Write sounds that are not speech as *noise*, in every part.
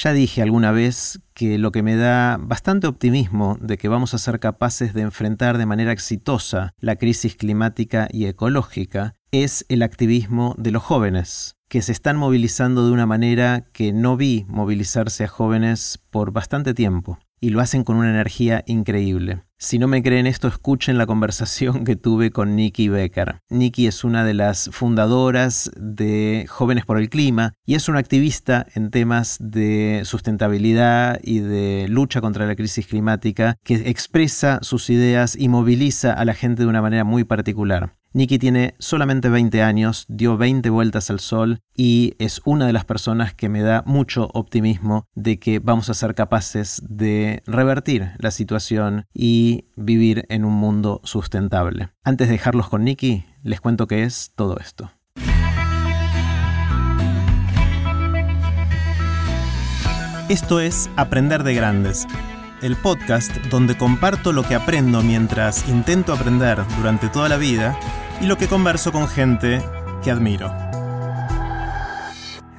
Ya dije alguna vez que lo que me da bastante optimismo de que vamos a ser capaces de enfrentar de manera exitosa la crisis climática y ecológica es el activismo de los jóvenes, que se están movilizando de una manera que no vi movilizarse a jóvenes por bastante tiempo y lo hacen con una energía increíble. Si no me creen esto, escuchen la conversación que tuve con Nikki Becker. Nikki es una de las fundadoras de Jóvenes por el Clima y es una activista en temas de sustentabilidad y de lucha contra la crisis climática que expresa sus ideas y moviliza a la gente de una manera muy particular. Nikki tiene solamente 20 años, dio 20 vueltas al sol y es una de las personas que me da mucho optimismo de que vamos a ser capaces de revertir la situación y vivir en un mundo sustentable. Antes de dejarlos con Nikki, les cuento qué es todo esto. Esto es Aprender de Grandes el podcast donde comparto lo que aprendo mientras intento aprender durante toda la vida y lo que converso con gente que admiro.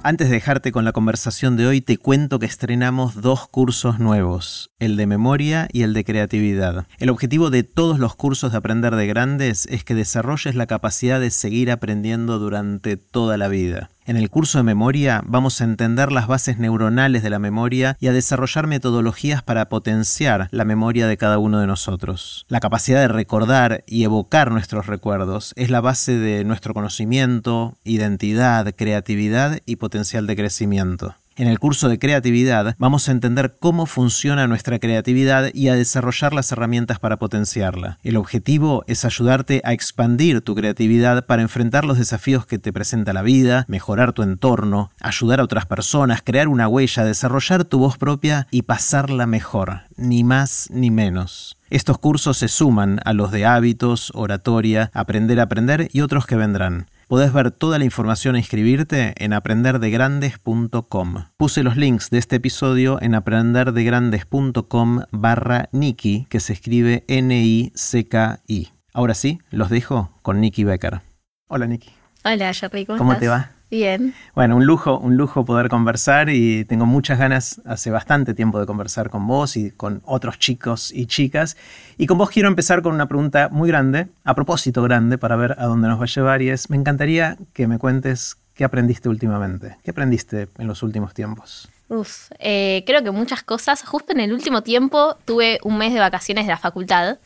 Antes de dejarte con la conversación de hoy, te cuento que estrenamos dos cursos nuevos, el de memoria y el de creatividad. El objetivo de todos los cursos de Aprender de Grandes es que desarrolles la capacidad de seguir aprendiendo durante toda la vida. En el curso de memoria vamos a entender las bases neuronales de la memoria y a desarrollar metodologías para potenciar la memoria de cada uno de nosotros. La capacidad de recordar y evocar nuestros recuerdos es la base de nuestro conocimiento, identidad, creatividad y potencial de crecimiento. En el curso de creatividad vamos a entender cómo funciona nuestra creatividad y a desarrollar las herramientas para potenciarla. El objetivo es ayudarte a expandir tu creatividad para enfrentar los desafíos que te presenta la vida, mejorar tu entorno, ayudar a otras personas, crear una huella, desarrollar tu voz propia y pasarla mejor, ni más ni menos. Estos cursos se suman a los de hábitos, oratoria, aprender a aprender y otros que vendrán. Podés ver toda la información e inscribirte en aprenderdegrandes.com. Puse los links de este episodio en aprenderdegrandes.com barra Nikki, que se escribe N-I-C-K-I. Ahora sí, los dejo con Nikki Becker. Hola Nikki. Hola Jerry, ¿cómo, ¿Cómo te va? Bien. Bueno, un lujo, un lujo poder conversar y tengo muchas ganas hace bastante tiempo de conversar con vos y con otros chicos y chicas. Y con vos quiero empezar con una pregunta muy grande, a propósito grande, para ver a dónde nos va a llevar y es, me encantaría que me cuentes qué aprendiste últimamente, qué aprendiste en los últimos tiempos. Uf, eh, creo que muchas cosas. Justo en el último tiempo tuve un mes de vacaciones de la facultad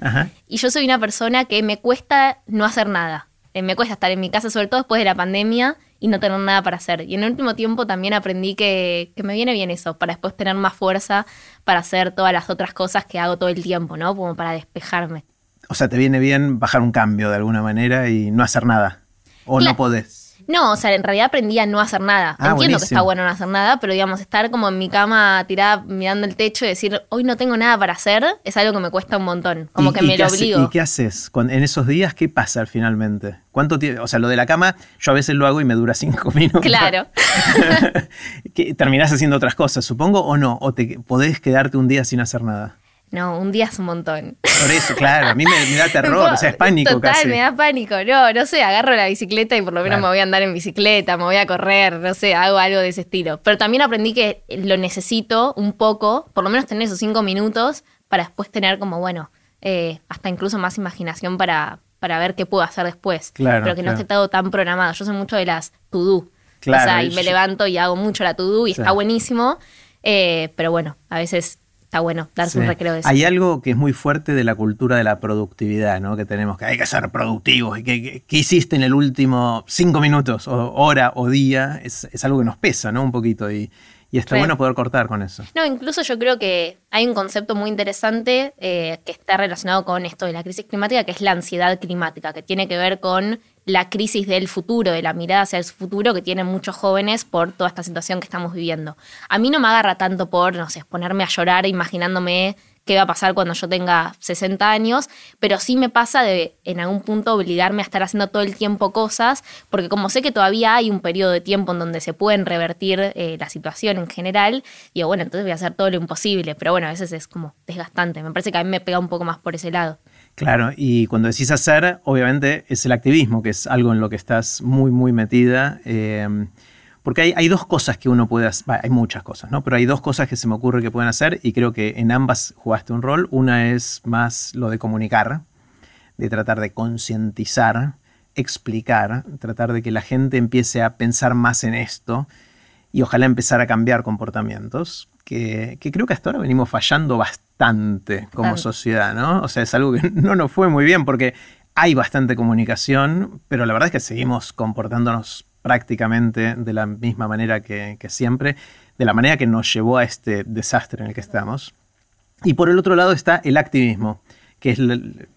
y yo soy una persona que me cuesta no hacer nada. Eh, me cuesta estar en mi casa, sobre todo después de la pandemia y no tener nada para hacer. Y en el último tiempo también aprendí que, me viene bien eso, para después tener más fuerza para hacer todas las otras cosas que hago todo el tiempo, ¿no? Como para despejarme. O sea, te viene bien bajar un cambio de alguna manera y no hacer nada. O no podés. No, o sea, en realidad aprendí a no hacer nada. Ah, Entiendo que está bueno no hacer nada, pero digamos, estar como en mi cama tirada mirando el techo y decir, hoy no tengo nada para hacer, es algo que me cuesta un montón. Como que me lo obligo. ¿Y qué haces? en esos días, ¿qué pasa finalmente? ¿Cuánto tiempo? O sea, lo de la cama, yo a veces lo hago y me dura cinco *laughs* minutos. Claro. *laughs* ¿Terminás haciendo otras cosas, supongo, o no? ¿O te podés quedarte un día sin hacer nada? No, un día es un montón. Por eso, claro, a mí me, da *laughs* terror, o sea, es pánico total, me da pánico. No, no sé, agarro la bicicleta y por lo menos me voy a andar en bicicleta, me voy a correr, no sé, hago algo de ese estilo. Pero también aprendí que lo necesito un poco, por lo menos tener esos cinco minutos para después tener como, bueno, eh, hasta incluso más imaginación para, para ver qué puedo hacer después. Claro, pero que no esté todo tan programado. Yo soy mucho de las to-do. Claro, o sea, y me levanto y hago mucho la to-do y está buenísimo. Eh, pero bueno, a veces está bueno darse un recreo de eso. Hay algo que es muy fuerte de la cultura de la productividad, ¿no? Que tenemos que hay que ser productivos. ¿Qué, hiciste en el último cinco minutos, o hora, o día? Es, algo que nos pesa, ¿no? Un poquito. Y, y está bueno poder cortar con eso. No, incluso yo creo que hay un concepto muy interesante eh, que está relacionado con esto de la crisis climática, que es la ansiedad climática, que tiene que ver con la crisis del futuro, de la mirada hacia el futuro que tienen muchos jóvenes por toda esta situación que estamos viviendo. A mí no me agarra tanto por, no sé, ponerme a llorar imaginándome qué va a pasar cuando yo tenga 60 años, pero sí me pasa de en algún punto obligarme a estar haciendo todo el tiempo cosas, porque como sé que todavía hay un periodo de tiempo en donde se pueden revertir eh, la situación en general, digo, bueno, entonces voy a hacer todo lo imposible, pero bueno, a veces es como desgastante, me parece que a mí me pega un poco más por ese lado. Claro, y cuando decís hacer, obviamente es el activismo, que es algo en lo que estás muy, muy metida. Eh, Porque hay, dos cosas que uno puede hacer, hay muchas cosas, ¿no? Pero hay dos cosas que se me ocurre que pueden hacer y creo que en ambas jugaste un rol. Una es más lo de comunicar, de tratar de concientizar, explicar, tratar de que la gente empiece a pensar más en esto y ojalá empezar a cambiar comportamientos, que, creo que hasta ahora venimos fallando bastante como sociedad, ¿no? O sea, es algo que *laughs* no nos fue muy bien porque hay bastante comunicación, pero la verdad es que seguimos comportándonos prácticamente de la misma manera que, siempre, de la manera que nos llevó a este desastre en el que estamos. Y por el otro lado está el activismo, que es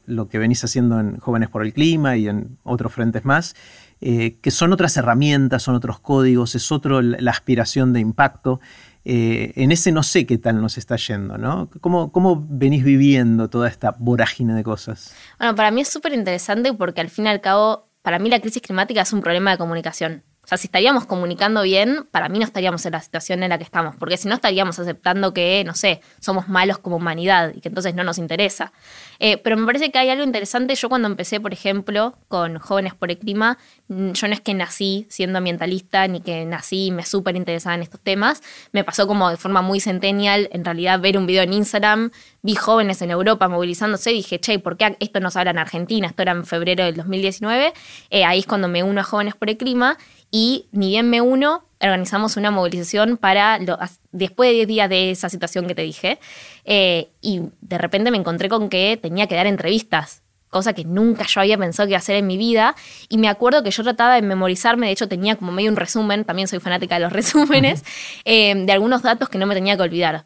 lo que venís haciendo en Jóvenes por el Clima y en otros frentes más, eh, que son otras herramientas, son otros códigos, es otro la aspiración de impacto. Eh, en ese no sé qué tal nos está yendo, ¿no? ¿Cómo, ¿Cómo venís viviendo toda esta vorágine de cosas? Bueno, para mí es súper interesante porque al fin y al cabo, para mí la crisis climática es un problema de comunicación. O sea, si estaríamos comunicando bien, para mí no estaríamos en la situación en la que estamos, porque si no estaríamos aceptando que, no sé, somos malos como humanidad y que entonces no nos interesa. Eh, pero me parece que hay algo interesante. Yo cuando empecé, por ejemplo, con Jóvenes por el Clima, mm, yo no es que nací siendo ambientalista ni que nací y me súper interesaba en estos temas. Me pasó como de forma muy centennial, en realidad, ver un video en Instagram, vi jóvenes en Europa movilizándose y dije, che, ¿por qué esto no se habla en Argentina? Esto era en febrero del 2019. Eh, ahí es cuando me uno a Jóvenes por el Clima y ni bien me uno, organizamos una movilización para después de 10 días de esa situación que te dije. Eh, y de repente me encontré con que tenía que dar entrevistas, cosa que nunca yo había pensado que iba a hacer en mi vida. Y me acuerdo que yo trataba de memorizarme, de hecho tenía como medio un resumen, también soy fanática de los *laughs* resúmenes, eh, de algunos datos que no me tenía que olvidar.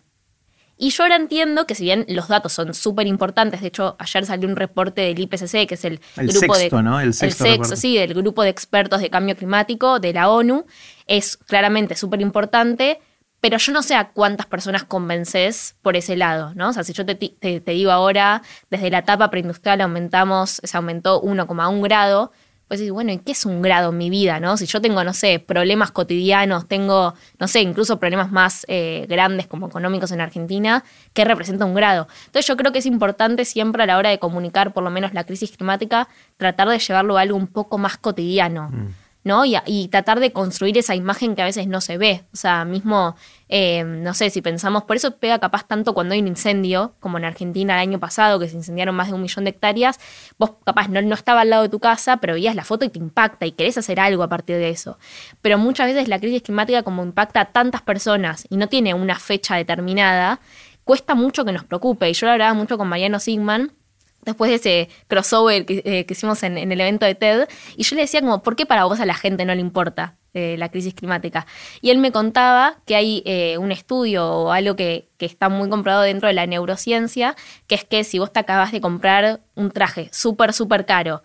Y yo ahora entiendo que si bien los datos son súper importantes, de hecho ayer salió un reporte del IPCC, que es el, grupo sexto, de... ¿no? El sexto, sí, del grupo de expertos de cambio climático de la ONU, es claramente súper importante, pero yo no sé a cuántas personas convences por ese lado, ¿no? O sea, si yo te, te digo ahora, desde la etapa preindustrial aumentamos, se aumentó 1,1 grado, pues bueno, ¿y qué es un grado en mi vida, no? Si yo tengo, no sé, problemas cotidianos, tengo, no sé, incluso problemas más eh, grandes como económicos en Argentina, ¿qué representa un grado? Entonces yo creo que es importante siempre a la hora de comunicar por lo menos la crisis climática, tratar de llevarlo a algo un poco más cotidiano. Mm. ¿No? Y, tratar de construir esa imagen que a veces no se ve. O sea, mismo, eh, no sé, si pensamos, por eso pega capaz tanto cuando hay un incendio, como en Argentina el año pasado, que se incendiaron más de un millón de hectáreas, vos capaz no, no estaba al lado de tu casa, pero veías la foto y te impacta y querés hacer algo a partir de eso. Pero muchas veces la crisis climática, como impacta a tantas personas y no tiene una fecha determinada, cuesta mucho que nos preocupe. Y yo lo hablaba mucho con Mariano Sigman, después de ese crossover que, eh, hicimos en, el evento de TED, y yo le decía como, ¿por qué para vos a la gente no le importa eh, la crisis climática? Y él me contaba que hay eh, un estudio o algo que, que, está muy comprado dentro de la neurociencia, que es que si vos te acabas de comprar un traje súper, súper caro,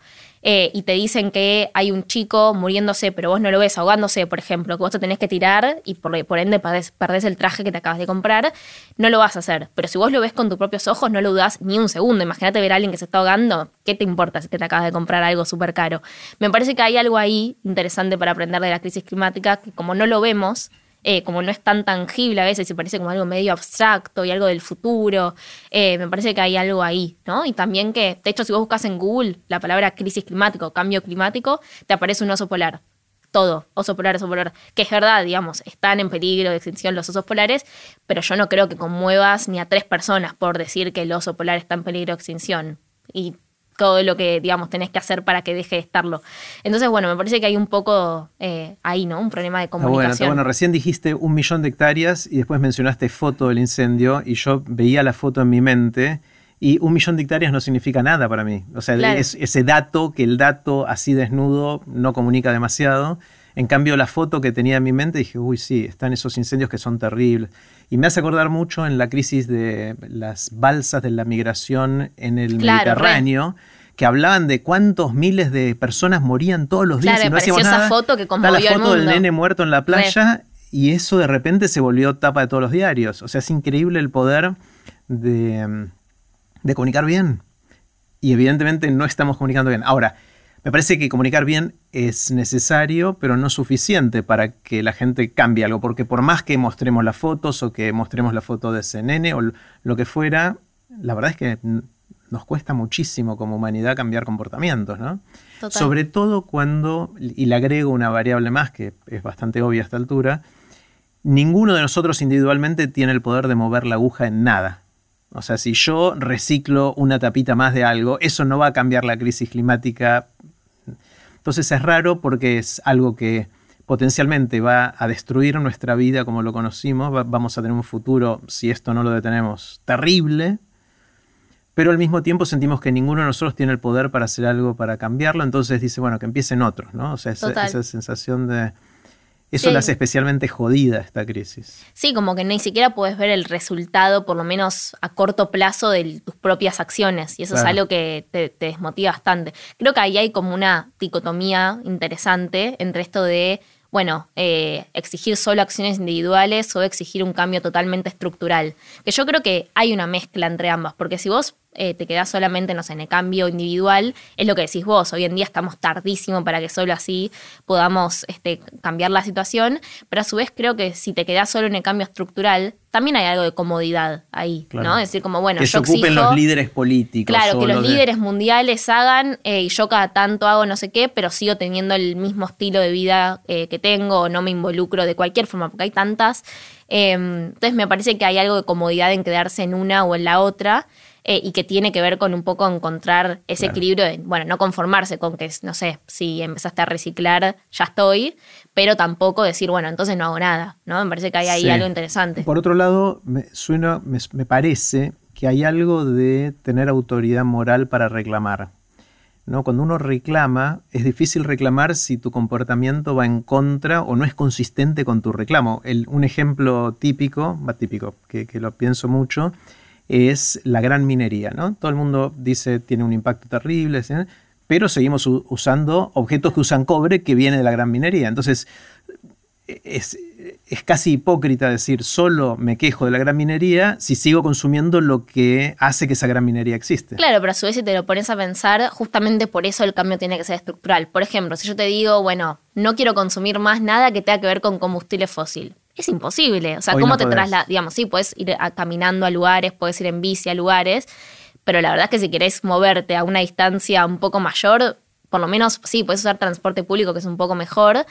eh, y te dicen que hay un chico muriéndose, pero vos no lo ves ahogándose, por ejemplo, que vos te tenés que tirar y por, ende perdés, el traje que te acabas de comprar, no lo vas a hacer. Pero si vos lo ves con tus propios ojos, no lo dudas ni un segundo. Imagínate ver a alguien que se está ahogando, ¿qué te importa si te acabas de comprar algo súper caro? Me parece que hay algo ahí interesante para aprender de la crisis climática, que como no lo vemos, eh, como no es tan tangible a veces y parece como algo medio abstracto y algo del futuro, eh, me parece que hay algo ahí, ¿no? Y también que, de hecho, si vos buscas en Google la palabra crisis climática o cambio climático, te aparece un oso polar. Todo, oso polar, oso polar, que es verdad, digamos, están en peligro de extinción los osos polares, pero yo no creo que conmuevas ni a tres personas por decir que el oso polar está en peligro de extinción. Todo lo que, digamos, tenés que hacer para que deje de estarlo. Entonces, bueno, me parece que hay un poco eh, ahí, ¿no? Un problema de comunicación. bueno, recién dijiste un millón de hectáreas y después mencionaste foto del incendio y yo veía la foto en mi mente y un millón de hectáreas no significa nada para mí. O sea, es, ese dato, que el dato así desnudo no comunica demasiado. En cambio, la foto que tenía en mi mente dije, uy, sí, están esos incendios que son terribles. Y me hace acordar mucho en la crisis de las balsas de la migración en el Mediterráneo. que hablaban de cuántos miles de personas morían todos los días y no hacíamos esa foto que conmovió la foto del nene muerto en la playa y eso de repente se volvió tapa de todos los diarios. O sea, es increíble el poder de, de comunicar bien. Y evidentemente no estamos comunicando bien. Ahora, me parece que comunicar bien es necesario, pero no suficiente para que la gente cambie algo, porque por más que mostremos las fotos o que mostremos la foto de nene o lo que fuera, la verdad es que nos cuesta muchísimo como humanidad cambiar comportamientos, ¿no? Sobre todo cuando, y le agrego una variable más que es bastante obvia a esta altura, ninguno de nosotros individualmente tiene el poder de mover la aguja en nada. O sea, si yo reciclo una tapita más de algo, eso no va a cambiar la crisis climática. Entonces es raro porque es algo que potencialmente va a destruir nuestra vida como lo conocimos. vamos a tener un futuro, si esto no lo detenemos, terrible. Pero al mismo tiempo sentimos que ninguno de nosotros tiene el poder para hacer algo para cambiarlo. Entonces dice, bueno, que empiecen otros, ¿no? O sea, esa sensación de eso la hace especialmente jodida esta crisis. Sí, como que ni siquiera puedes ver el resultado, por lo menos a corto plazo, de tus propias acciones. Y eso es algo que te, desmotiva bastante. Creo que ahí hay como una dicotomía interesante entre esto de, bueno, eh, exigir solo acciones individuales o exigir un cambio totalmente estructural. Que yo creo que hay una mezcla entre ambas, porque si vos eh, te quedas solamente, no sé, en el cambio individual, es lo que decís vos. Hoy en día estamos tardísimo para que solo así podamos este, cambiar la situación, pero a su vez creo que si te quedas solo en el cambio estructural, también hay algo de comodidad ahí, ¿no? Es decir, como, bueno, que se ocupen los líderes políticos. Claro, que los líderes mundiales hagan eh, y yo cada tanto hago no sé qué, pero sigo teniendo el mismo estilo de vida eh, que tengo, o no me involucro de cualquier forma, porque hay tantas. Em, entonces me parece que hay algo de comodidad en quedarse en una o en la otra. Eh, y que tiene que ver con un poco encontrar ese equilibrio de, bueno, no conformarse con que, no sé, si empezaste a reciclar, ya estoy, pero tampoco decir, bueno, entonces no hago nada, ¿no? Me parece que hay ahí algo interesante. Por otro lado, me, suena, me, parece que hay algo de tener autoridad moral para reclamar. ¿no? Cuando uno reclama, es difícil reclamar si tu comportamiento va en contra o no es consistente con tu reclamo. El, un ejemplo típico, va típico, que, que, lo pienso mucho, es la gran minería. ¿no? Todo el mundo dice tiene un impacto terrible, pero seguimos usando objetos que usan cobre que viene de la gran minería. Entonces, es, casi hipócrita decir solo me quejo de la gran minería si sigo consumiendo lo que hace que esa gran minería existe. Claro, pero a su vez si te lo pones a pensar, justamente por eso el cambio tiene que ser estructural. Por ejemplo, si yo te digo, bueno, no quiero consumir más nada que tenga que ver con combustible fósil es imposible. O sea, ¿cómo te trasladas? Digamos, sí, puedes ir caminando a lugares, puedes ir en bici a lugares, pero la verdad es que si querés moverte a una distancia un poco mayor, por lo menos sí, puedes usar transporte público que es un poco mejor,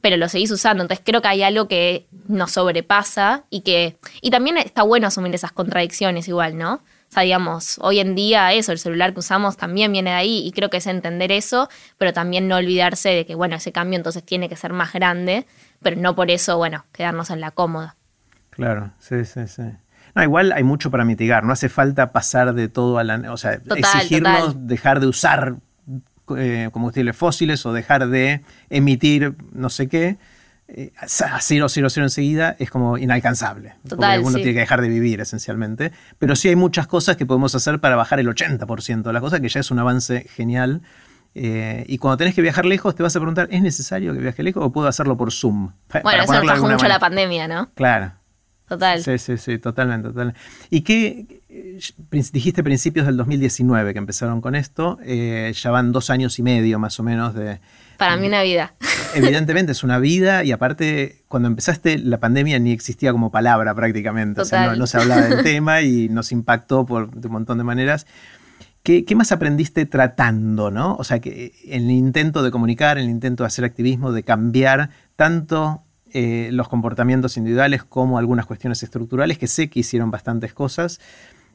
pero lo seguís usando. Entonces creo que hay algo que nos sobrepasa y que. Y también está bueno asumir esas contradicciones igual, ¿no? O sea, digamos, hoy en día eso, el celular que usamos también viene de ahí y creo que es entender eso, pero también no olvidarse de que, bueno, ese cambio entonces tiene que ser más grande pero no por eso, bueno, quedarnos en la cómoda. Claro, sí, sí, sí. No, igual hay mucho para mitigar, no hace falta pasar de todo a la... O sea, exigirnos dejar de usar eh, combustibles fósiles o dejar de emitir no sé qué, eh, a cero, cero, cero enseguida es como inalcanzable. Total, porque uno tiene que dejar de vivir esencialmente. Pero sí hay muchas cosas que podemos hacer para bajar el 80% de las cosas, que ya es un avance genial. Eh, y cuando tenés que viajar lejos, te vas a preguntar, ¿es necesario que viaje lejos o puedo hacerlo por Zoom? Bueno, eso nos trajo mucho la pandemia, ¿no? Claro. Total. Sí, sí, sí, totalmente, totalmente. ¿Y qué dijiste principios del 2019 que empezaron con esto? Eh, ya van dos años y medio más o menos de... Para mí una vida. Evidentemente es una vida y aparte cuando empezaste la pandemia ni existía como palabra prácticamente, o sea, no, se hablaba del tema y nos impactó por un montón de maneras. ¿Qué, más aprendiste tratando, no? O sea, que el intento de comunicar, el intento de hacer activismo, de cambiar tanto eh, los comportamientos individuales como algunas cuestiones estructurales, que sé que hicieron bastantes cosas.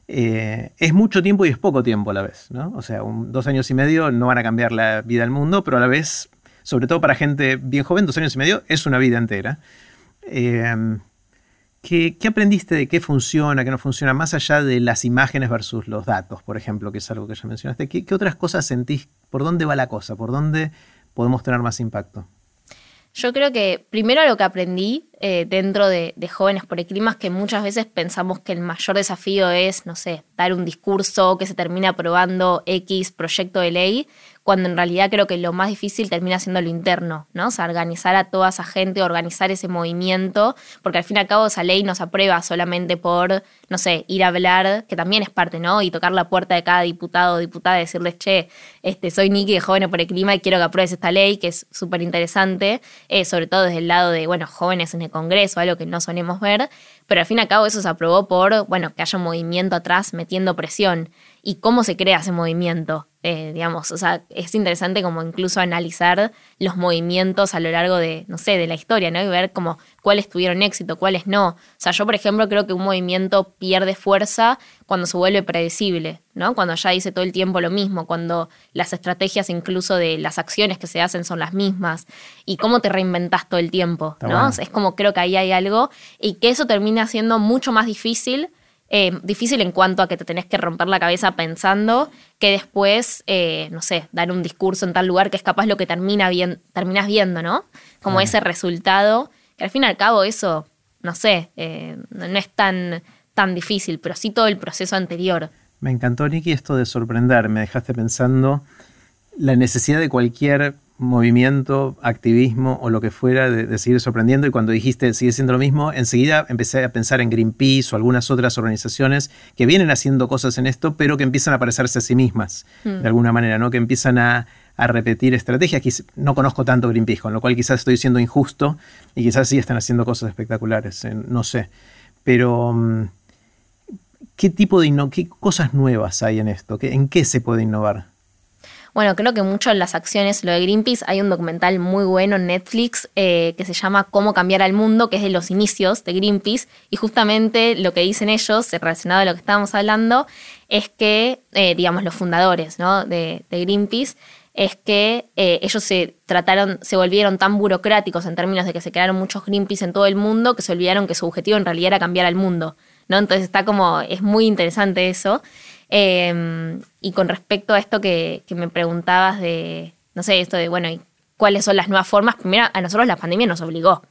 Eh, es mucho tiempo y es poco tiempo a la vez, ¿no? O sea, dos años y medio no van a cambiar la vida del mundo, pero a la vez, sobre todo para gente bien joven, dos años y medio es una vida entera. Eh, ¿Qué, aprendiste de qué funciona, qué no funciona, más allá de las imágenes versus los datos, por ejemplo, que es algo que ya mencionaste? ¿Qué, otras cosas sentís? ¿Por dónde va la cosa? ¿Por dónde podemos tener más impacto? Yo creo que primero lo que aprendí eh, dentro de, de, Jóvenes por el Clima es que muchas veces pensamos que el mayor desafío es, no sé, dar un discurso que se termina aprobando X proyecto de ley, cuando en realidad creo que lo más difícil termina siendo lo interno, ¿no? O sea, organizar a toda esa gente, organizar ese movimiento, porque al fin y al cabo esa ley no se aprueba solamente por, no sé, ir a hablar, que también es parte, ¿no? Y tocar la puerta de cada diputado o diputada y decirles, che, este, soy Niki de Jóvenes por el Clima y quiero que apruebes esta ley, que es súper interesante, eh, sobre todo desde el lado de, bueno, jóvenes en el Congreso, algo que no solemos ver, pero al fin y al cabo eso se aprobó por, bueno, que haya un movimiento atrás metiendo presión. Y cómo se crea ese movimiento. Eh, digamos, o sea, es interesante como incluso analizar los movimientos a lo largo de, no sé, de la historia, ¿no? Y ver como cuáles tuvieron éxito, cuáles no. O sea, yo, por ejemplo, creo que un movimiento pierde fuerza cuando se vuelve predecible, ¿no? Cuando ya dice todo el tiempo lo mismo, cuando las estrategias incluso de las acciones que se hacen son las mismas y cómo te reinventas todo el tiempo, ¿no? Es como creo que ahí hay algo y que eso termina siendo mucho más difícil eh, difícil en cuanto a que te tenés que romper la cabeza pensando que después, eh, no sé, dar un discurso en tal lugar que es capaz lo que termina bien, terminas viendo, ¿no? Como ese resultado, que al fin y al cabo eso, no sé, eh, no es tan, tan difícil, pero sí todo el proceso anterior. Me encantó, Nicky, esto de sorprender. Me dejaste pensando la necesidad de cualquier movimiento, activismo o lo que fuera de, seguir sorprendiendo y cuando dijiste sigue siendo lo mismo, enseguida empecé a pensar en Greenpeace o algunas otras organizaciones que vienen haciendo cosas en esto, pero que empiezan a parecerse a sí mismas, mm. de alguna manera, ¿no? Que empiezan a, repetir estrategias. No conozco tanto Greenpeace, con lo cual quizás estoy siendo injusto y quizás sí están haciendo cosas espectaculares, no sé. Pero, mm, ¿qué tipo de qué cosas nuevas hay en esto? ¿En qué se puede innovar? Bueno, creo que mucho en las acciones, lo de Greenpeace, hay un documental muy bueno en Netflix eh, que se llama Cómo cambiar al mundo, que es de los inicios de Greenpeace, y justamente lo que dicen ellos, relacionado a lo que estábamos hablando, es que, eh, digamos, los fundadores ¿no? de, Greenpeace, es que eh, ellos se trataron, se volvieron tan burocráticos en términos de que se crearon muchos Greenpeace en todo el mundo que se olvidaron que su objetivo en realidad era cambiar al mundo. ¿no? Entonces está como, es muy interesante eso. Em, y con respecto a esto que, me preguntabas de, no sé, esto de, bueno, ¿cuáles son las nuevas formas? Primero, a nosotros la pandemia nos obligó,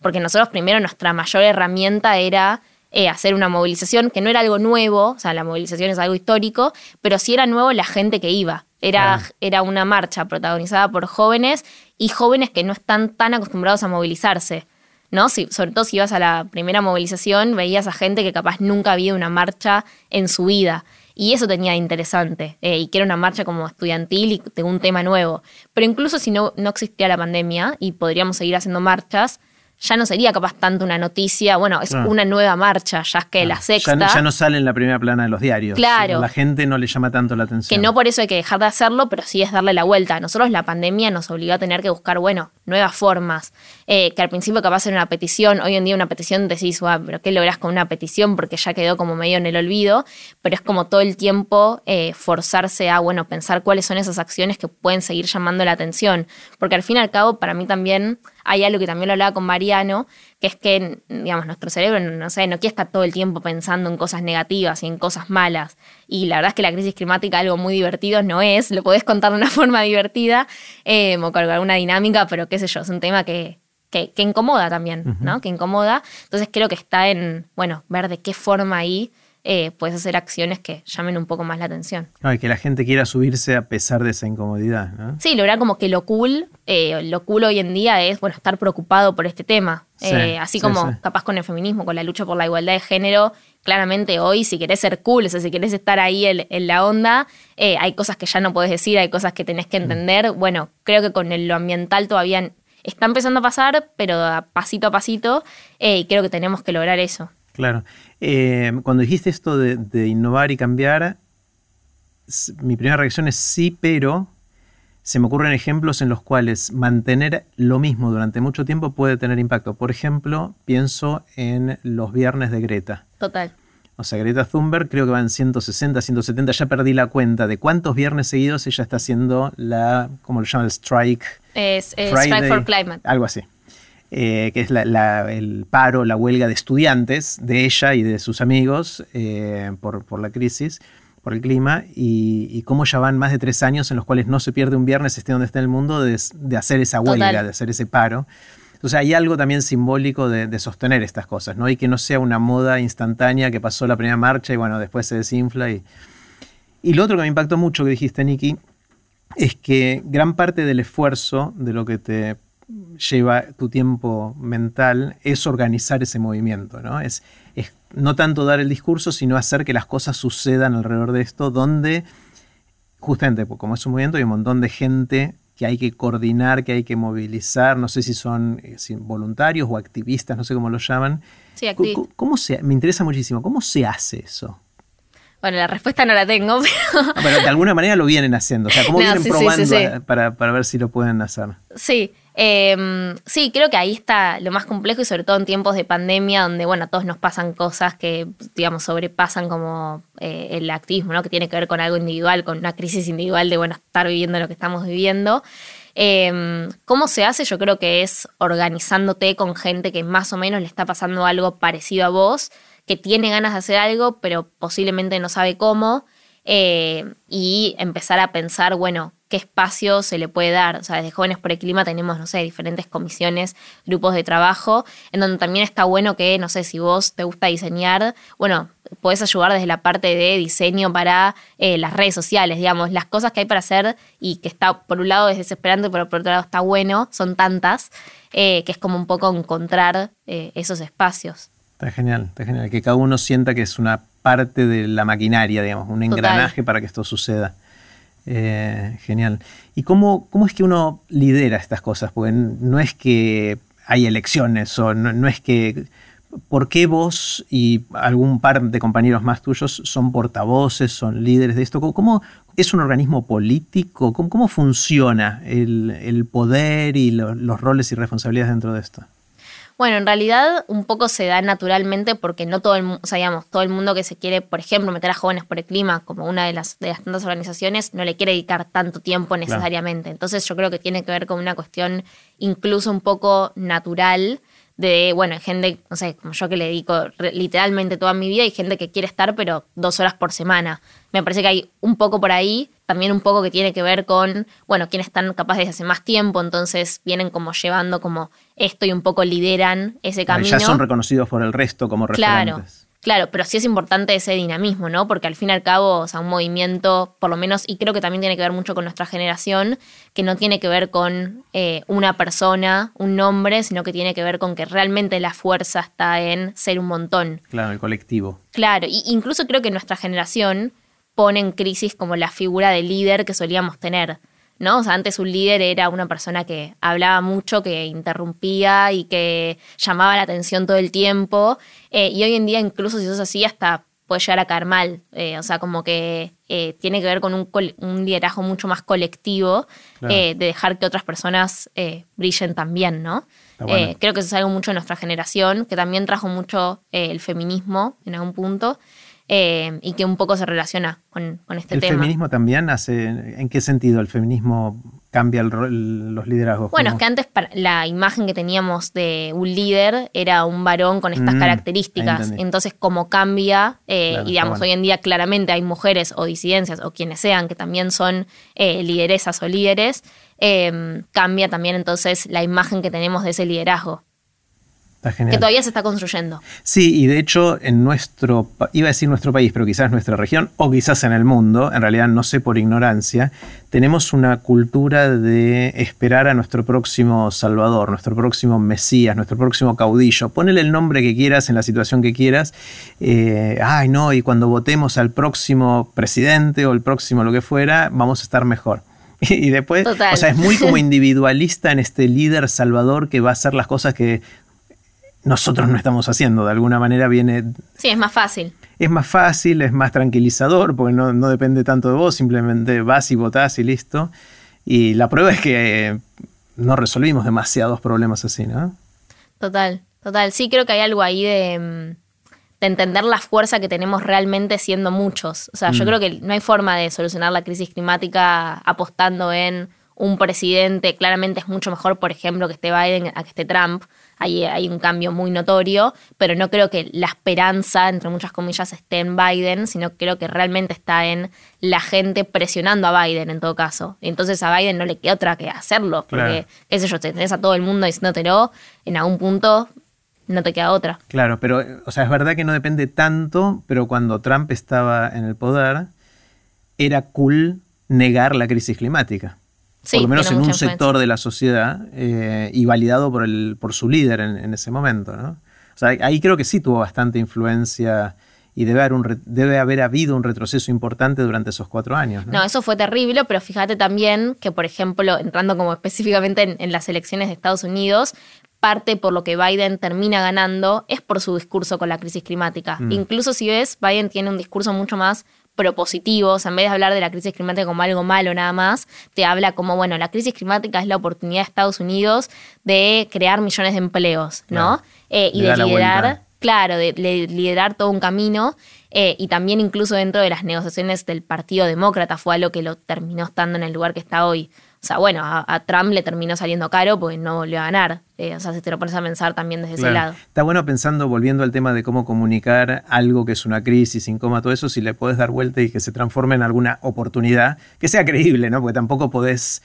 porque nosotros primero nuestra mayor herramienta era eh, hacer una movilización, que no era algo nuevo, o sea, la movilización es algo histórico, pero sí era nuevo la gente que iba. Era, era una marcha protagonizada por jóvenes y jóvenes que no están tan acostumbrados a movilizarse. ¿no? Si, sobre todo si ibas a la primera movilización, veías a gente que capaz nunca había una marcha en su vida. Y eso tenía interesante, eh, y que era una marcha como estudiantil y de un tema nuevo. Pero incluso si no, no existía la pandemia y podríamos seguir haciendo marchas, ya no sería capaz tanto una noticia, bueno, es una nueva marcha, ya es que la sexta... Ya, no sale en la primera plana de los diarios. Claro. La gente no le llama tanto la atención. Que no por eso hay que dejar de hacerlo, pero sí es darle la vuelta. Nosotros la pandemia nos obligó a tener que buscar, bueno, nuevas formas. Eh, que al principio capaz era una petición, hoy en día una petición decís, wow, pero ¿qué logras con una petición? Porque ya quedó como medio en el olvido, pero es como todo el tiempo eh, forzarse a, bueno, pensar cuáles son esas acciones que pueden seguir llamando la atención. Porque al fin y al cabo, para mí también hay algo que también lo hablaba con Mariano, que es que, digamos, nuestro cerebro, no sé, no quiere estar todo el tiempo pensando en cosas negativas y en cosas malas. Y la verdad es que la crisis climática algo muy divertido no es, lo podés contar de una *laughs* forma divertida eh, o con alguna dinámica, pero qué sé yo, es un tema que, que, incomoda también, ¿no? Que incomoda. Entonces creo que está en, bueno, ver de qué forma ahí eh, puedes hacer acciones que llamen un poco más la atención. y que la gente quiera subirse a pesar de esa incomodidad. ¿no? Sí, lograr como que lo cool, eh, lo cool hoy en día es bueno estar preocupado por este tema. Eh, así como capaz con el feminismo, con la lucha por la igualdad de género, claramente hoy si querés ser cool, o sea, si querés estar ahí en, la onda, hay cosas que ya no podés decir, hay cosas que tenés que mm. entender. Bueno, creo que con lo ambiental todavía está empezando a pasar, pero a pasito a pasito, y creo que tenemos que lograr eso. Claro. Eh, cuando dijiste esto de, innovar y cambiar, mi primera reacción es sí, pero se me ocurren ejemplos en los cuales mantener lo mismo durante mucho tiempo puede tener impacto. Por ejemplo, pienso en los viernes de Greta. Total. O sea, Greta Thunberg creo que va en 160, 170, ya perdí la cuenta de cuántos viernes seguidos ella está haciendo la, ¿cómo lo llama? El strike. Es, Strike for Climate. Algo así. Eh, que es el paro, la huelga de estudiantes de ella y de sus amigos eh, por, la crisis, por el clima, y, cómo ya van más de tres años en los cuales no se pierde un viernes, esté donde esté en el mundo, de, hacer esa huelga, de hacer ese paro. Entonces hay algo también simbólico de, sostener estas cosas, ¿no? Y que no sea una moda instantánea que pasó la primera marcha y bueno, después se desinfla. Y, y lo otro que me impactó mucho que dijiste, Nicky, es que gran parte del esfuerzo de lo que te lleva tu tiempo mental es organizar ese movimiento, ¿no? Es, no tanto dar el discurso, sino hacer que las cosas sucedan alrededor de esto, donde justamente como es un movimiento hay un montón de gente que hay que coordinar, que hay que movilizar, no sé si son eh, voluntarios o activistas, no sé cómo lo llaman. Sí, ¿Cómo, se, me interesa muchísimo, ¿cómo se hace eso? Bueno, la respuesta no la tengo, *laughs* pero... pero de alguna manera lo vienen haciendo. O sea, ¿cómo *laughs* vienen probando para, para, ver si lo pueden hacer? Sí, Em, sí, creo que ahí está lo más complejo y sobre todo en tiempos de pandemia donde, bueno, a todos nos pasan cosas que, digamos, sobrepasan como eh, el activismo, ¿no? Que tiene que ver con algo individual, con una crisis individual de, bueno, estar viviendo lo que estamos viviendo. Em, ¿Cómo se hace? Yo creo que es organizándote con gente que más o menos le está pasando algo parecido a vos, que tiene ganas de hacer algo, pero posiblemente no sabe cómo, eh, y empezar a pensar, bueno, qué espacio se le puede dar. O sea, desde Jóvenes por el Clima tenemos, no sé, diferentes comisiones, grupos de trabajo, en donde también está bueno que, no sé, si vos te gusta diseñar, bueno, puedes ayudar desde la parte de diseño para eh, las redes sociales, digamos, las cosas que hay para hacer y que está, por un lado es desesperante, pero por otro lado está bueno, son tantas, eh, que es como un poco encontrar eh, esos espacios. Está genial, está genial, que cada uno sienta que es una parte de la maquinaria, digamos, un engranaje para que esto suceda. Eh, genial. ¿Y cómo, cómo es que uno lidera estas cosas? Porque no es que hay elecciones o no, es que... ¿Por qué vos y algún par de compañeros más tuyos son portavoces, son líderes de esto? ¿Cómo, es un organismo político? ¿Cómo, cómo funciona el, poder y los roles y responsabilidades dentro de esto? Bueno, en realidad un poco se da naturalmente porque no todo el, o sea, todo el mundo que se quiere, por ejemplo, meter a jóvenes por el clima como una de las, de las tantas organizaciones, no le quiere dedicar tanto tiempo necesariamente. Entonces yo creo que tiene que ver con una cuestión incluso un poco natural de, bueno, hay gente, no sé, como yo que le dedico literalmente toda mi vida, hay gente que quiere estar, pero dos horas por semana. Me parece que hay un poco por ahí, también un poco que tiene que ver con, bueno, quienes están capaces desde hace más tiempo, entonces vienen como llevando como esto y un poco lideran ese camino. Ya son reconocidos por el resto como referentes. Claro. Claro, pero sí es importante ese dinamismo, ¿no? Porque al fin y al cabo, o sea, un movimiento, por lo menos, y creo que también tiene que ver mucho con nuestra generación, que no tiene que ver con eh, una persona, un nombre, sino que tiene que ver con que realmente la fuerza está en ser un montón. Claro, el colectivo. Claro, y incluso creo que nuestra generación pone en crisis como la figura de líder que solíamos tener. ¿No? O sea, antes un líder era una persona que hablaba mucho, que interrumpía y que llamaba la atención todo el tiempo. Eh, y hoy en día, incluso si sos así, hasta puede llegar a caer mal. Eh, o sea, como que eh, tiene que ver con un, liderazgo mucho más colectivo, de dejar que otras personas brillen también, ¿no? creo que eso es algo mucho de nuestra generación, que también trajo mucho el feminismo en algún punto. Eh, y que un poco se relaciona con, este tema. ¿El feminismo también hace, en qué sentido el feminismo cambia los liderazgos? Bueno, es que antes la imagen que teníamos de un líder era un varón con estas mm, características, entonces como cambia, eh, y digamos, hoy en día claramente hay mujeres o disidencias o quienes sean que también son eh, lideresas o líderes, cambia también entonces la imagen que tenemos de ese liderazgo. Que todavía se está construyendo. Sí, y de hecho en nuestro, iba a decir nuestro país, pero quizás nuestra región, o quizás en el mundo, en realidad no sé por ignorancia, tenemos una cultura de esperar a nuestro próximo Salvador, nuestro próximo Mesías, nuestro próximo caudillo. Ponele el nombre que quieras en la situación que quieras. Eh, ay, no, y cuando votemos al próximo presidente o el próximo lo que fuera, vamos a estar mejor. *laughs* Y después, o sea, es muy como *laughs* individualista en este líder salvador que va a hacer las cosas que nosotros no estamos haciendo. De alguna manera viene... Sí, es más fácil. Es más fácil, es más tranquilizador, porque no, depende tanto de vos, simplemente vas y votás y listo. Y la prueba es que eh, no resolvimos demasiados problemas así, ¿no? Total, total. Sí, creo que hay algo ahí de, mm, de entender la fuerza que tenemos realmente siendo muchos. O sea, yo mm. creo que no hay forma de solucionar la crisis climática apostando en un presidente. Claramente es mucho mejor, por ejemplo, que esté Biden a que esté Trump hay, un cambio muy notorio, pero no creo que la esperanza, entre muchas comillas, esté en Biden, sino creo que realmente está en la gente presionando a Biden en todo caso. Entonces a Biden no le queda otra que hacerlo, porque, qué sé yo, te tenés a todo el mundo diciéndotelo, en algún punto no te queda otra. Claro, pero, o sea, es verdad que no depende tanto, pero cuando Trump estaba en el poder, era cool negar la crisis climática por lo menos en un sector de la sociedad, eh, y validado por, el, por su líder en, ese momento. ¿no? O sea, ahí creo que sí tuvo bastante influencia y debe haber, un, debe haber habido un retroceso importante durante esos cuatro años. ¿no? eso fue terrible, pero fíjate también que, por ejemplo, entrando como específicamente en, las elecciones de Estados Unidos, parte por lo que Biden termina ganando es por su discurso con la crisis climática. Mm. Incluso si ves, Biden tiene un discurso mucho más propositivo, o sea, en vez de hablar de la crisis climática como algo malo nada más, te habla como, bueno, la crisis climática es la oportunidad de Estados Unidos de crear millones de empleos, ¿no? Eh, y de liderar, claro, de, de liderar todo un camino. Eh, y también incluso dentro de las negociaciones del Partido Demócrata fue algo que lo terminó estando en el lugar que está hoy. O sea, bueno, a, a Trump le terminó saliendo caro porque no volvió a ganar. Eh, o sea, si te lo pones a pensar también desde ese lado. Está bueno pensando, volviendo al tema de cómo comunicar algo que es una crisis, incómoda, todo eso, si le podés dar vuelta y que se transforme en alguna oportunidad, que sea creíble, ¿no? Porque tampoco podés.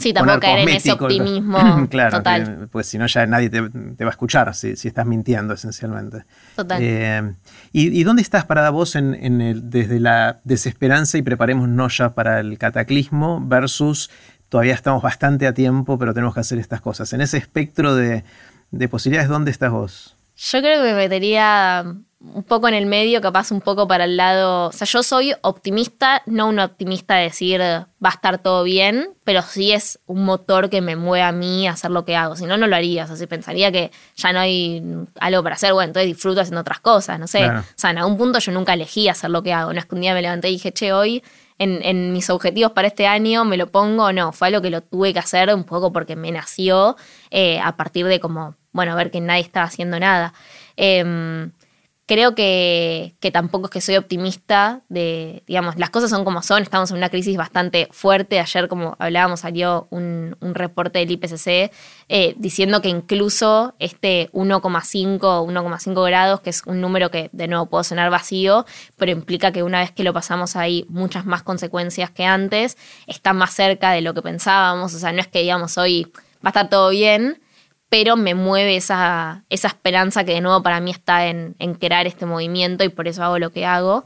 Sí, tampoco caer en ese optimismo *laughs* claro, total. que- pues si no ya nadie te, te va a escuchar si, si estás mintiendo esencialmente. Total. Eh, ¿y, y dónde estás parada vos en, en el- desde la desesperanza y preparémonos ya para el cataclismo versus todavía estamos bastante a tiempo, pero tenemos que hacer estas cosas? En ese espectro de, de posibilidades, ¿dónde estás vos? Yo creo que me metería un poco en el medio, capaz un poco para el lado. O sea, yo soy optimista, no un optimista de decir va a estar todo bien, pero sí es un motor que me mueve a mí a hacer lo que hago. Si no, no lo haría. O sea, si pensaría que ya no hay algo para hacer, bueno, entonces disfruto haciendo otras cosas, no sé. Claro. O sea, en algún punto yo nunca elegí hacer lo que hago. No es que un día me levanté y dije, che, hoy en, en mis objetivos para este año me lo pongo o no. Fue algo que lo tuve que hacer un poco porque me nació eh, a partir de como, bueno, ver que nadie estaba haciendo nada. Em, creo que, que tampoco es que soy optimista de, digamos, las cosas son como son, estamos en una crisis bastante fuerte. Ayer, como hablábamos, salió un, un reporte del IPCC eh, diciendo que incluso este 1,5 1,5 grados, que es un número que de nuevo puedo sonar vacío, pero implica que una vez que lo pasamos hay muchas más consecuencias que antes, está más cerca de lo que pensábamos, o sea, no es que digamos hoy va a estar todo bien, pero me mueve esa, esa esperanza que de nuevo para mí está en, en crear este movimiento y por eso hago lo que hago,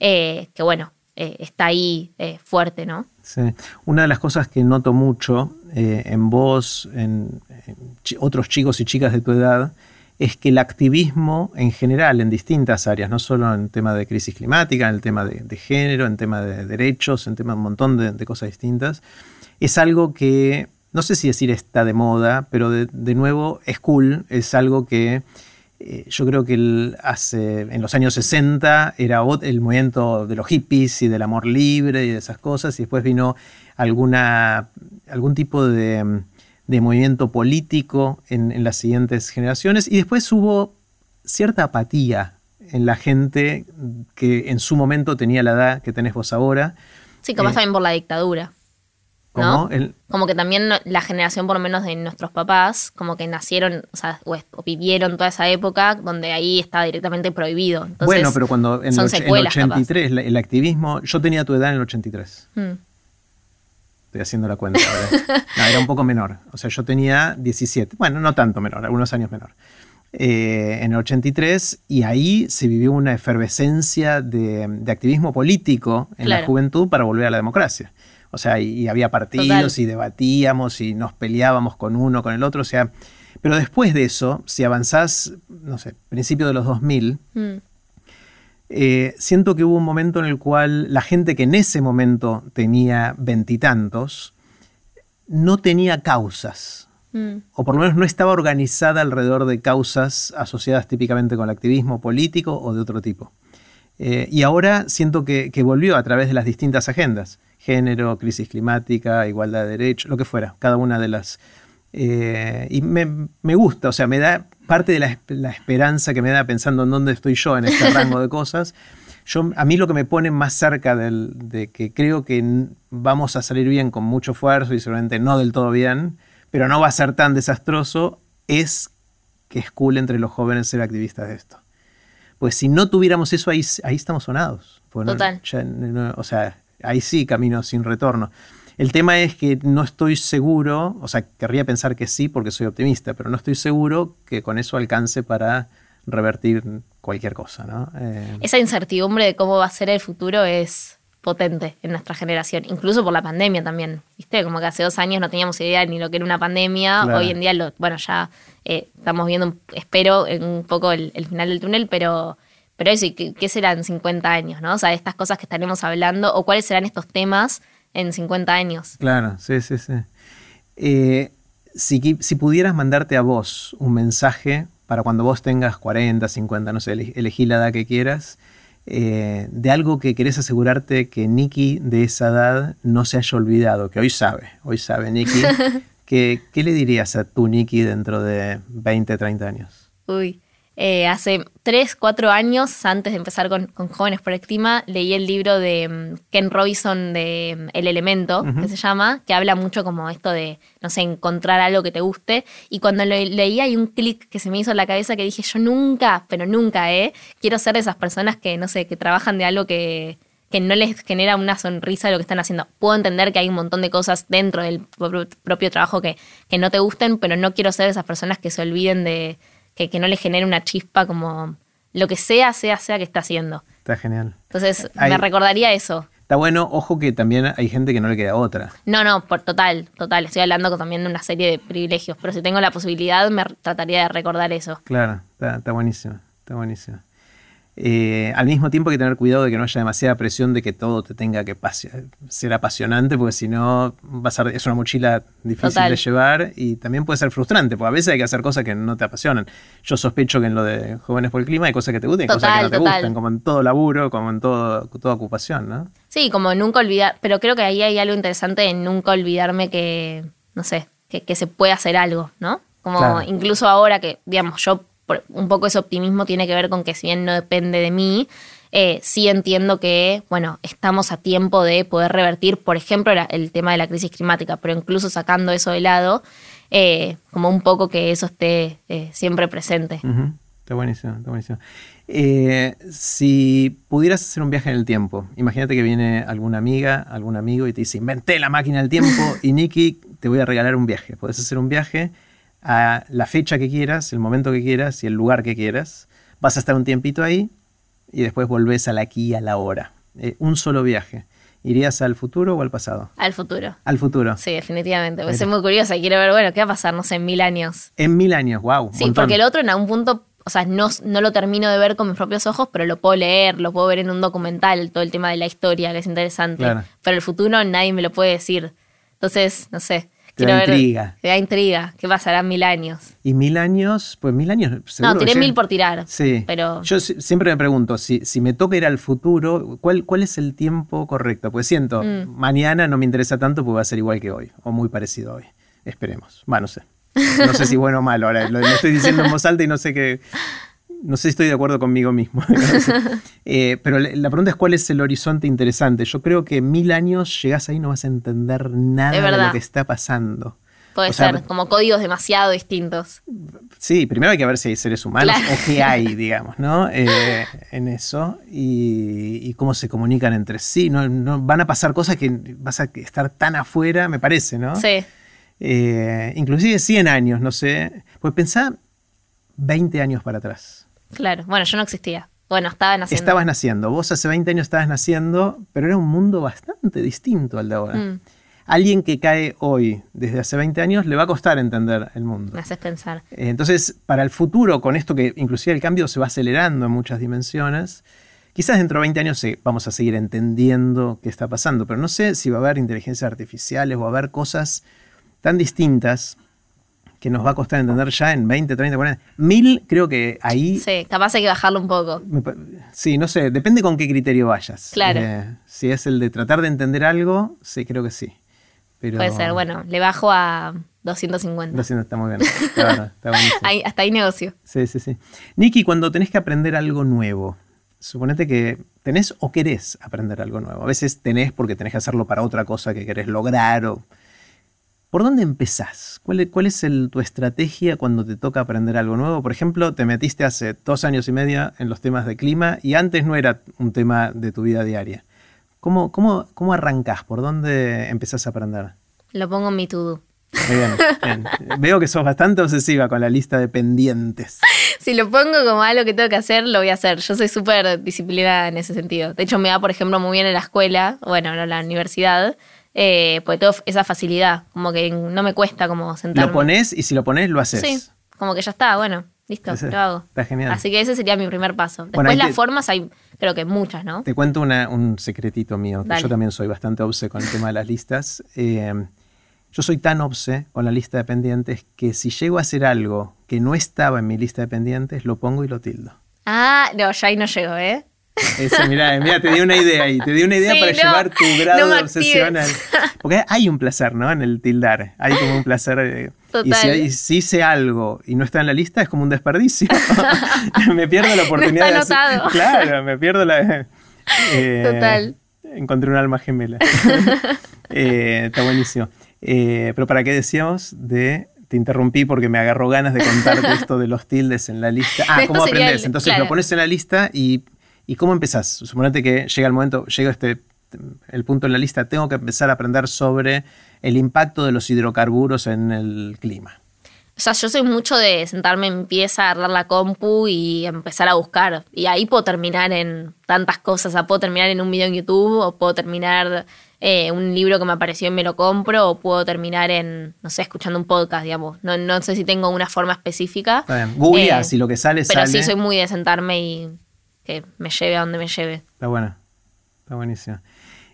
eh, que bueno, eh, está ahí eh, fuerte, ¿no? Sí. Una de las cosas que noto mucho en vos, en, otros chicos y chicas de tu edad, es que el activismo en general, en distintas áreas, no solo en tema de crisis climática, en el tema de, de género, en tema de derechos, en tema de un montón de, de cosas distintas, es algo que, no sé si decir está de moda, pero de, de nuevo es cool, es algo que eh, yo creo que el- hace, en los años 60 era el movimiento de los hippies y del amor libre y de esas cosas, y después vino alguna, algún tipo de, de movimiento político en, en las siguientes generaciones, y después hubo cierta apatía en la gente que en su momento tenía la edad que tenés vos ahora. Sí, capaz Eh, también por la dictadura. Como ¿No? el- Como que también la generación, por lo menos de nuestros papás, como que nacieron, o sea, o, es- o vivieron toda esa época donde ahí está directamente prohibido. Entonces, bueno, pero cuando en, el, och- en el secuelas, capaz. 83, la- el activismo, yo tenía tu edad en el 83. Mm. Estoy haciendo la cuenta. *laughs* era un poco menor. O sea, yo tenía 17. Bueno, no tanto menor, algunos años menor. Eh, en el 83, y ahí se vivió una efervescencia de, de activismo político en la juventud para volver a la democracia. O sea, y, y había partidos Total. y debatíamos y nos peleábamos con uno, con el otro. O sea, pero después de eso, si avanzás, no sé, principio de los 2000, Mm. eh, siento que hubo un momento en el cual la gente que en ese momento tenía veintitantos no tenía causas, Mm. o por lo menos no estaba organizada alrededor de causas asociadas típicamente con el activismo político o de otro tipo. Eh, y ahora siento que, que volvió a través de las distintas agendas, género, crisis climática, igualdad de derechos, lo que fuera, cada una de las... eh, y me, me gusta, o sea, me da parte de la, esp- la esperanza que me da pensando en dónde estoy yo en este *laughs* rango de cosas. Yo, a mí lo que me pone más cerca del- de que creo que vamos a salir bien con mucho esfuerzo y seguramente no del todo bien, pero no va a ser tan desastroso, es que es cool entre los jóvenes ser activistas de esto. Pues si no tuviéramos eso, ahí, ahí estamos sonados. Pues Total. ya no- o sea, ahí sí, camino sin retorno. El tema es que no estoy seguro, o sea, querría pensar que sí porque soy optimista, pero no estoy seguro que con eso alcance para revertir cualquier cosa, ¿no? Eh, Esa incertidumbre de cómo va a ser el futuro es potente en nuestra generación, incluso por la pandemia también. ¿Viste? Como que hace dos años no teníamos idea ni lo que era una pandemia. Claro. Hoy en día, lo, bueno, ya eh, estamos viendo, espero, en un poco el, el final del túnel, pero, pero eso, ¿y qué, qué serán 50 años? ¿no? O sea, de estas cosas que estaremos hablando, o cuáles serán estos temas en 50 años. Claro, sí, sí, sí. Eh, Si, si pudieras mandarte a vos un mensaje para cuando vos tengas 40, 50, no sé, elegí la edad que quieras, eh, de algo que querés asegurarte que Nicky de esa edad no se haya olvidado, que hoy sabe, hoy sabe Nicky, *laughs* ¿qué, ¿qué le dirías a tu Nicky dentro de 20, 30 años? Uy, eh, hace tres, cuatro años, antes de empezar con, Jóvenes por el Clima, leí el libro de mm, Ken Robinson de mm, El Elemento, que se llama, que habla mucho como esto de, no sé, encontrar algo que te guste. Y cuando lo leí hay un clic que se me hizo en la cabeza que dije, yo nunca, pero nunca, ¿eh? Quiero ser de esas personas que, no sé, que trabajan de algo que, que no les genera una sonrisa lo que están haciendo. Puedo entender que hay un montón de cosas dentro del propio trabajo que, que no te gusten, pero no quiero ser de esas personas que se olviden de que, no le genere una chispa como lo que sea, sea, sea que está haciendo. Está genial. Entonces, me recordaría eso. Está bueno, ojo que también hay gente que no le queda otra. No, no, por total, total. Estoy hablando también de una serie de privilegios, pero si tengo la posibilidad me trataría de recordar eso. Claro, está, está buenísimo, está buenísimo. Eh, al mismo tiempo hay que tener cuidado de que no haya demasiada presión de que todo te tenga que ser apasionante, porque si no va a ser, es una mochila difícil de llevar y también puede ser frustrante, porque a veces hay que hacer cosas que no te apasionan. Yo sospecho que en lo de Jóvenes por el Clima hay cosas que te gustan y cosas que no te gustan, como en todo laburo, como en todo, toda ocupación, ¿no? Sí, como nunca olvidar, pero creo que ahí hay algo interesante en nunca olvidarme que, no sé, que, se puede hacer algo, ¿no? Como incluso ahora que, digamos, yo un poco ese optimismo tiene que ver con que si bien no depende de mí, eh, sí entiendo que, bueno, estamos a tiempo de poder revertir, por ejemplo, el tema de la crisis climática, pero incluso sacando eso de lado, eh, como un poco que eso esté eh, siempre presente. Está buenísimo, está buenísimo. si pudieras hacer un viaje en el tiempo, imagínate que viene alguna amiga, algún amigo y te dice, inventé la máquina del tiempo *laughs* y Nicky, te voy a regalar un viaje. Puedes hacer un viaje a la fecha que quieras, el momento que quieras y el lugar que quieras. Vas a estar un tiempito ahí y después volvés al aquí y a la hora. Eh, un solo viaje. ¿Irías al futuro o al pasado? Al futuro. Al futuro. Sí, definitivamente. Pues soy muy curiosa y quiero ver, bueno, ¿qué va a pasar, no sé, en mil años? En mil años, wow. Sí, porque el otro en algún punto, o sea, no, no lo termino de ver con mis propios ojos, pero lo puedo leer, lo puedo ver en un documental, todo el tema de la historia, que es interesante. Pero el futuro nadie me lo puede decir. Entonces, no sé. Te da intriga. Te da intriga. ¿Qué pasará mil años? Y mil años, pues mil años. Seguro no, tiré mil por tirar. Sí. Pero... Yo siempre me pregunto, si, si me toca ir al futuro, ¿cuál, ¿cuál es el tiempo correcto? Pues siento, mm. mañana no me interesa tanto porque va a ser igual que hoy, o muy parecido a hoy. Esperemos. Bueno, no sé. No sé si *laughs* bueno o malo. Ahora lo, lo estoy diciendo en voz alta y no sé qué no sé si estoy de acuerdo conmigo mismo. *laughs* Eh, pero la pregunta es cuál es el horizonte interesante. Yo creo que mil años llegas ahí no vas a entender nada de, lo que está pasando. Puede ser, como códigos demasiado distintos. Sí, primero hay que ver si hay seres humanos o qué hay, *laughs* digamos, ¿no? Eh, en eso y, cómo se comunican entre sí. No, van a pasar cosas que vas a estar tan afuera, me parece, ¿no? Sí. Eh, inclusive 100 años, no sé. Pues pensá 20 años para atrás. Claro, bueno, yo no existía. Bueno, estaba naciendo. Estabas naciendo. Vos hace 20 años estabas naciendo, pero era un mundo bastante distinto al de ahora. Mm. Alguien que cae hoy, desde hace 20 años, le va a costar entender el mundo. Me haces pensar. Eh, entonces, para el futuro, con esto que inclusive el cambio se va acelerando en muchas dimensiones, quizás dentro de 20 años vamos a seguir entendiendo qué está pasando, pero no sé si va a haber inteligencias artificiales o va a haber cosas tan distintas que nos va a costar entender ya en 20, 30, 40. Mil, creo que ahí. Sí, capaz hay que bajarlo un poco. Sí, no sé, depende con qué criterio vayas. Claro. Eh, si es el de tratar de entender algo, sí, creo que sí. Puede ser, bueno, le bajo a 250. 200 está muy bien. Está, *laughs* hasta ahí negocio. Sí, sí, sí. Nicky, cuando tenés que aprender algo nuevo, suponete que tenés o querés aprender algo nuevo. A veces tenés porque tenés que hacerlo para otra cosa que querés lograr o ¿Por dónde empezás? ¿Cuál, es, tu estrategia cuando te toca aprender algo nuevo? Por ejemplo, te metiste hace dos años y medio en los temas de clima y antes no era un tema de tu vida diaria. ¿Cómo, cómo, cómo arrancás? ¿Por dónde empezás a aprender? Lo pongo en mi to-do. Bien, bien. Veo que sos bastante obsesiva con la lista de pendientes. *laughs* Si lo pongo como algo que tengo que hacer, lo voy a hacer. Yo soy súper disciplinada en ese sentido. De hecho, me va, por ejemplo, muy bien en la escuela, bueno, en la universidad eh, pues tengo esa facilidad, como que no me cuesta como sentarme. Lo pones y si lo pones lo haces. Sí, como que ya está, bueno, listo, lo hago. Está genial. Así que ese sería mi primer paso. Después las formas hay, creo que muchas, ¿no? Te cuento un secretito mío, que yo también soy bastante obse con el tema de las listas. Eh, yo soy tan obse con la lista de pendientes que si llego a hacer algo que no estaba en mi lista de pendientes, lo pongo y lo tildo. Ah, no, ya ahí no llego, ¿eh? Eso, mirá, mirá, te di una idea ahí, te di una idea Sí, para no, llevar tu grado no de obsesión al... Porque hay un placer, ¿no? En el tildar, hay como un placer... eh, Y Total. si, hay- si hice algo y no está en la lista, es como un desperdicio. *laughs* me pierdo la oportunidad está de hacer... anotado. Claro, me pierdo la... eh, Total. Encontré un alma gemela. *laughs* Eh, está buenísimo. Pero ¿para qué decíamos de... Te interrumpí porque me agarró ganas de contarte esto de los tildes en la lista. Ah, *laughs* ¿cómo aprendes? Entonces claro. lo pones en la lista y, y ¿cómo empezás? Suponete que llega el momento, llega este el punto en la lista, tengo que empezar a aprender sobre el impacto de los hidrocarburos en el clima. O sea, yo soy mucho de sentarme en pieza, agarrar la compu y empezar a buscar. Y ahí puedo terminar en tantas cosas. O sea, puedo terminar en un video en YouTube, o puedo terminar eh, un libro que me apareció y me lo compro, o puedo terminar en, no sé, escuchando un podcast, digamos. No, no sé si tengo una forma específica. Googleás, Eh, si lo que sale, Pero sale. sí soy muy de sentarme y que me lleve a donde me lleve. Está bueno, está buenísimo.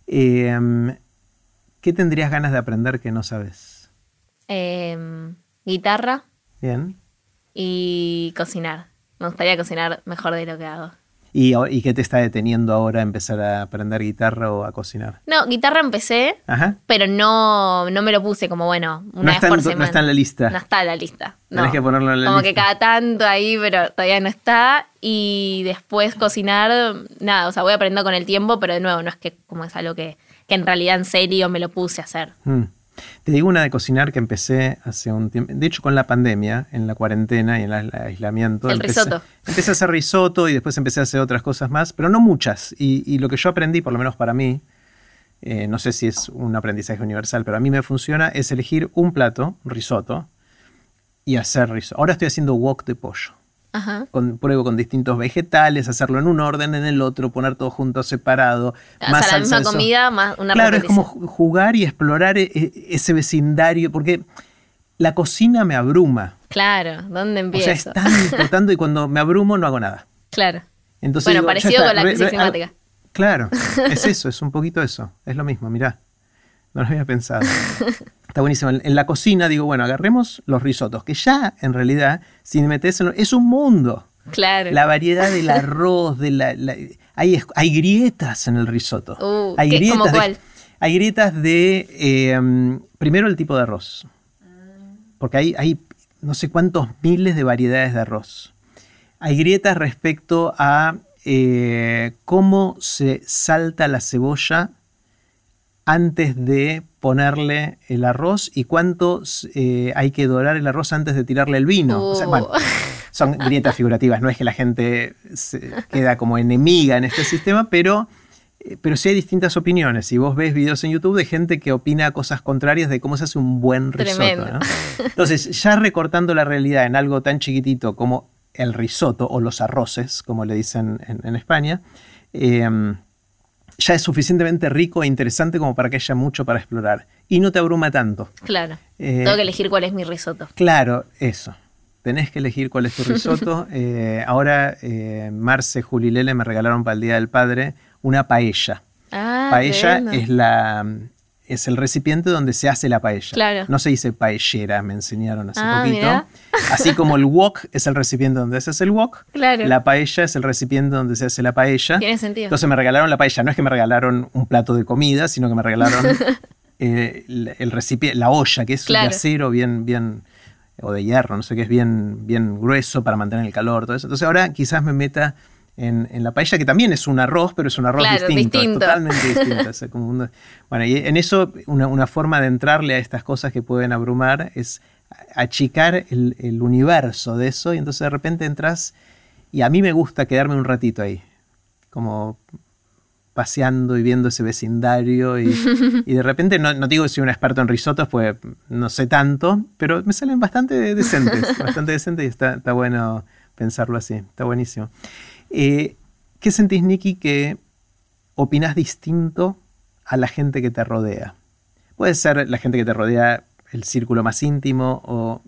Eh, ¿Qué tendrías ganas de aprender que no sabes? Eh, guitarra Bien. y cocinar. Me gustaría cocinar mejor de lo que hago. ¿Y, y qué te está deteniendo ahora empezar a aprender guitarra o a cocinar? No, guitarra empecé, Ajá. pero no, no me lo puse como, bueno, una No vez está, por en, semana. no está en la lista. No está en la lista. Tenés no. que ponerlo en la como lista. que cada tanto ahí, pero todavía no está. Y después cocinar, nada, o sea, voy aprendiendo con el tiempo, pero de nuevo, no es que como es algo que, que en realidad en serio me lo puse a hacer. Mm. Te digo una de cocinar que empecé hace un tiempo. De hecho, con la pandemia, en la cuarentena y en el aislamiento. El empecé, risotto. Empecé a hacer risotto y después empecé a hacer otras cosas más, pero no muchas. Y, y lo que yo aprendí, por lo menos para mí, eh, no sé si es un aprendizaje universal, pero a mí me funciona, es elegir un plato, risotto, y hacer risotto. Ahora estoy haciendo wok de pollo. Ajá. Con, pruebo con distintos vegetales, hacerlo en un orden, en el otro, poner todo junto, separado. O más sea, la misma comida más una Claro, es como ju- jugar y explorar e- e- ese vecindario, porque la cocina me abruma. Claro, ¿dónde O empiezo? sea, es tan importante y cuando me abrumo no hago nada. Claro. Entonces Bueno, digo, parecido está, con la crisis re- climática. Claro, es *laughs* eso, es un poquito eso, es lo mismo, mirá. No lo había pensado. *laughs* Está buenísimo. En, la cocina digo, bueno, agarremos los risotos, que ya en realidad, si me metes en es un mundo. Claro. La variedad del arroz, de la, la- hay, hay grietas en el risotto. Uh, hay ¿qué- grietas cómo de- cuál? hay grietas de, eh, primero el tipo de arroz. Porque hay, hay no sé cuántos miles de variedades de arroz. Hay grietas respecto a eh, cómo se salta la cebolla antes de ponerle el arroz y cuánto eh, hay que dorar el arroz antes de tirarle el vino. O sea, bueno, son grietas figurativas, no es que la gente se queda como enemiga en este sistema, pero, eh, pero sí hay distintas opiniones. Si vos ves videos en YouTube de gente que opina cosas contrarias de cómo se hace un buen risotto. Entonces, ya recortando la realidad en algo tan chiquitito como el risotto o los arroces, como le dicen en, en España, eh, ya es suficientemente rico e interesante como para que haya mucho para explorar. Y no te abruma tanto. Claro. Eh, Tengo que elegir cuál es mi risotto. Claro, eso. Tenés que elegir cuál es tu risotto. *laughs* Eh, ahora, eh, Marce, Juli y Lele me regalaron para el Día del Padre una paella. Ah, paella es la es el recipiente donde se hace la paella. Claro. No se dice paellera, me enseñaron hace Ah, poquito. mirá. Así como el wok es el recipiente donde se hace el wok, Claro. la paella es el recipiente donde se hace la paella. Tiene sentido. Entonces me regalaron la paella. No es que me regalaron un plato de comida, sino que me regalaron *laughs* eh, el, el recipiente, la olla, que es Claro. de acero bien, bien, o de hierro, no sé qué, es bien, bien grueso para mantener el calor, todo eso. Entonces ahora quizás me meta en, en la paella, que también es un arroz, pero es un arroz Claro, distinto, distinto. totalmente *laughs* distinto. es como un- bueno, y en eso una, una forma de entrarle a estas cosas que pueden abrumar es achicar el, el universo de eso y entonces de repente entras y a mí me gusta quedarme un ratito ahí, como paseando y viendo ese vecindario y, *laughs* y de repente, no, no digo que soy un experto en risotos, pues no sé tanto, pero me salen bastante decentes, *laughs* bastante decentes y está, está bueno pensarlo así, está buenísimo. Eh, ¿Qué sentís, Nicky, que opinás distinto a la gente que te rodea? Puede ser la gente que te rodea el círculo más íntimo o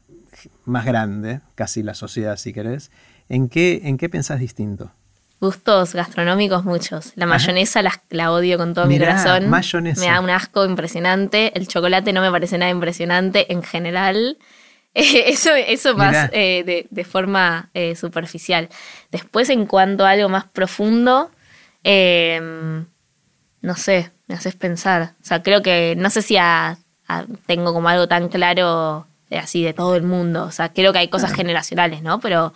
más grande, casi la sociedad si querés. ¿En qué, en qué pensás distinto? Gustos gastronómicos muchos. La mayonesa la, odio con todo mi corazón. Mayonesa. Me da un asco impresionante. El chocolate no me parece nada impresionante en general. *laughs* eso eso más eh, de, forma eh, superficial. Después, en cuanto a algo más profundo, em, no sé, me haces pensar. O sea, creo que no sé si tengo como algo tan claro así de todo el mundo. O sea, creo que hay cosas generacionales, ¿no? Pero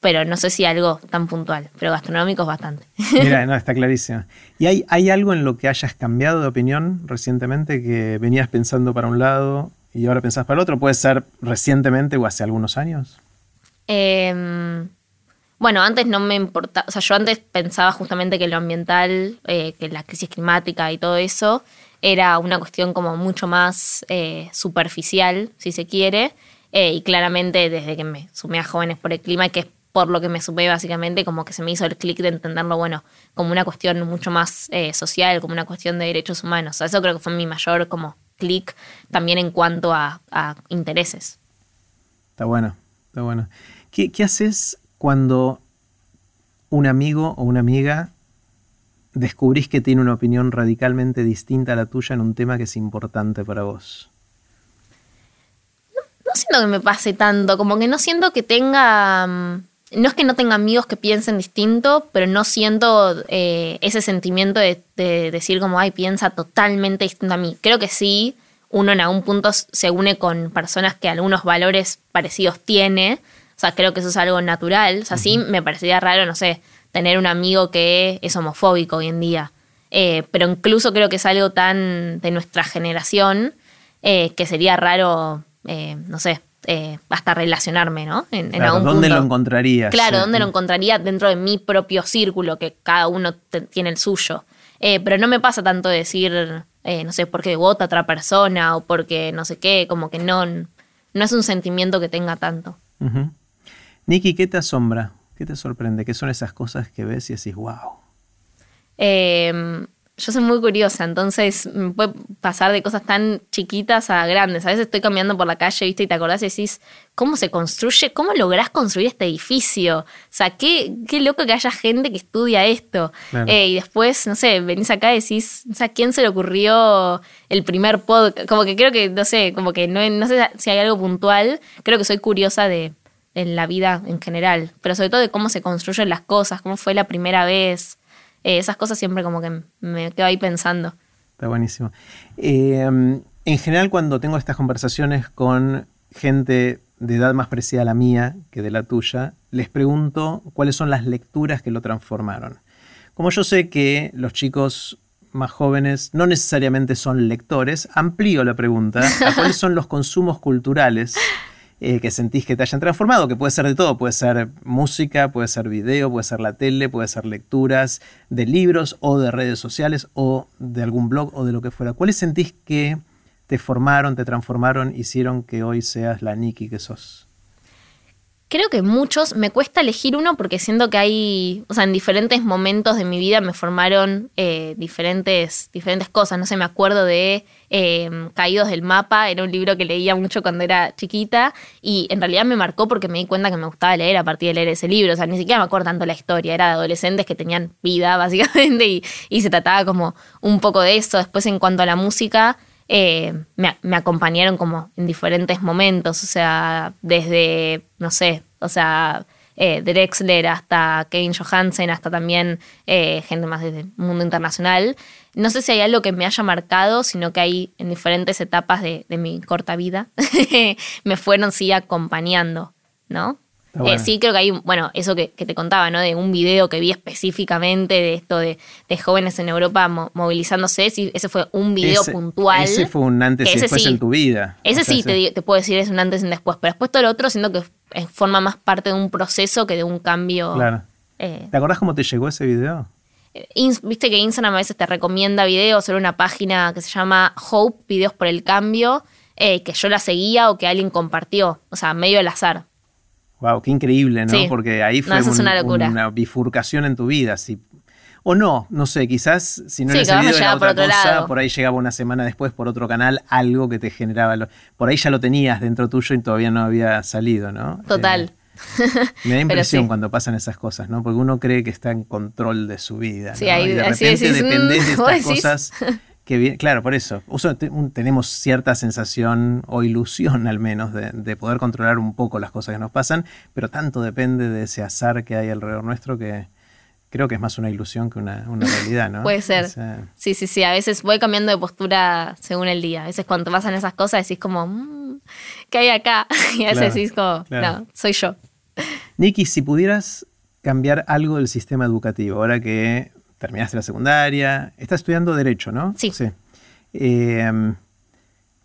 pero no sé si algo tan puntual, pero gastronómicos bastante. *laughs* Mira, no, está clarísimo. ¿Y hay, hay algo en lo que hayas cambiado de opinión recientemente que venías pensando para un lado y ahora pensás para el otro? ¿Puede ser recientemente o hace algunos años? Em, bueno, antes no me importaba, o sea, yo antes pensaba justamente que lo ambiental, eh, que la crisis climática y todo eso era una cuestión como mucho más eh, superficial, si se quiere, eh, y claramente desde que me sumé a Jóvenes por el Clima, que es por lo que me supe básicamente, como que se me hizo el clic de entenderlo, bueno, como una cuestión mucho más eh, social, como una cuestión de derechos humanos. eso creo que fue mi mayor como clic también en cuanto a, intereses. Está bueno, está bueno. ¿Qué, ¿Qué haces cuando un amigo o una amiga descubrís que tiene una opinión radicalmente distinta a la tuya en un tema que es importante para vos? No, siento que me pase tanto, como que no siento que tenga mm, no es que no tenga amigos que piensen distinto, pero no siento eh, ese sentimiento de, decir como, ay, piensa totalmente distinto a mí. Creo que sí, uno en algún punto se une con personas que algunos valores parecidos tiene. O sea, creo que eso es algo natural. O sea, sí me parecería raro, no sé, tener un amigo que es homofóbico hoy en día. Eh, pero incluso creo que es algo tan de nuestra generación eh, que sería raro, no sé, eh, hasta relacionarme, ¿no? En, ¿Dónde lo encontrarías? Claro, ¿dónde lo encontraría dentro de mi propio círculo, que cada uno tiene el suyo? Eh, pero no me pasa tanto decir, eh, no sé, porque vota otra persona o porque no sé qué, como que no, no es un sentimiento que tenga tanto. Uh Nikki, ¿qué te asombra? ¿Qué te sorprende? ¿Qué son esas cosas que ves y decís, wow? Eh, yo soy muy curiosa, entonces me puede pasar de cosas tan chiquitas a grandes. A veces estoy caminando por la calle, ¿viste? Y te acordás y decís, ¿cómo se construye? ¿Cómo lográs construir este edificio? O sea, qué, qué loco que haya gente que estudia esto. Eh, y después, no sé, venís acá y decís, o sea, ¿quién se le ocurrió el primer podcast? Como que creo que, no sé, como que no, no sé si hay algo puntual. Creo que soy curiosa de en la vida en general, pero sobre todo de cómo se construyen las cosas, cómo fue la primera vez. Eh, esas cosas siempre como que me quedo ahí pensando. Está buenísimo. Eh, en general cuando tengo estas conversaciones con gente de edad más parecida a la mía que de la tuya, les pregunto cuáles son las lecturas que lo transformaron. Como yo sé que los chicos más jóvenes no necesariamente son lectores, amplío la pregunta a cuáles son los consumos culturales eh, que sentís que te hayan transformado, que puede ser de todo, puede ser música, puede ser video, puede ser la tele, puede ser lecturas de libros o de redes sociales o de algún blog o de lo que fuera. ¿Cuáles sentís que te formaron, te transformaron, hicieron que hoy seas la Nikki que sos? Creo que muchos, me cuesta elegir uno porque siento que hay, o sea, en diferentes momentos de mi vida me formaron eh, diferentes, diferentes cosas. No sé, me acuerdo de eh, Caídos del Mapa, era un libro que leía mucho cuando era chiquita y en realidad me marcó porque me di cuenta que me gustaba leer a partir de leer ese libro. O sea, ni siquiera me acuerdo tanto la historia, era de adolescentes que tenían vida *laughs* básicamente y, y se trataba como un poco de eso. Después en cuanto a la música, eh, me, acompañaron como en diferentes momentos, o sea, desde, no sé, o sea, eh, Drexler hasta Kevin Johansen, hasta también eh, gente más desde el mundo internacional. No sé si hay algo que me haya marcado, sino que hay en diferentes etapas de, de mi corta vida *laughs* me fueron sí acompañando, ¿no? Eh, sí, creo que hay, bueno, eso que, te contaba, ¿no? De un video que vi específicamente de esto de, jóvenes en Europa movilizándose. ese fue un video puntual. Ese fue un antes y después en tu vida. Ese sí, te, puedo decir, es un antes y un después. Pero después todo lo otro siento que forma más parte de un proceso que de un cambio. Claro. Eh. ¿Te acordás cómo te llegó ese video? Eh, viste que Instagram a veces te recomienda videos sobre una página que se llama Hope, Videos por el Cambio, que yo la seguía o que alguien compartió. O sea, medio al azar. Wow, qué increíble, ¿no? Porque ahí fue una, bifurcación en tu vida. o no, no sé, quizás si no sí, era otra por cosa, por ahí llegaba una semana después por otro canal algo que te generaba. por ahí ya lo tenías dentro tuyo y todavía no había salido, ¿no? Total. *laughs* Me da impresión cuando pasan esas cosas, ¿no? Porque uno cree que está en control de su vida. Sí, ahí, y de así repente decís, depende de mm, *laughs* estas ¿vos decís? Que. Claro, por eso. Uso- te- un- tenemos cierta sensación o ilusión al menos de, de poder controlar un poco las cosas que nos pasan, pero tanto depende de ese azar que hay alrededor nuestro que creo que es más una ilusión que una, una realidad, ¿no? *laughs* Puede ser. O sea, Sí, sí, sí. A veces voy cambiando de postura según el día. A veces cuando pasan esas cosas decís como, "Mm, ¿qué hay acá? *laughs* Y a veces Claro, decís como, claro. no, soy yo. Nicky, si pudieras cambiar algo del sistema educativo, ahora que terminaste la secundaria, estás estudiando Derecho, ¿no? Sí. Eh,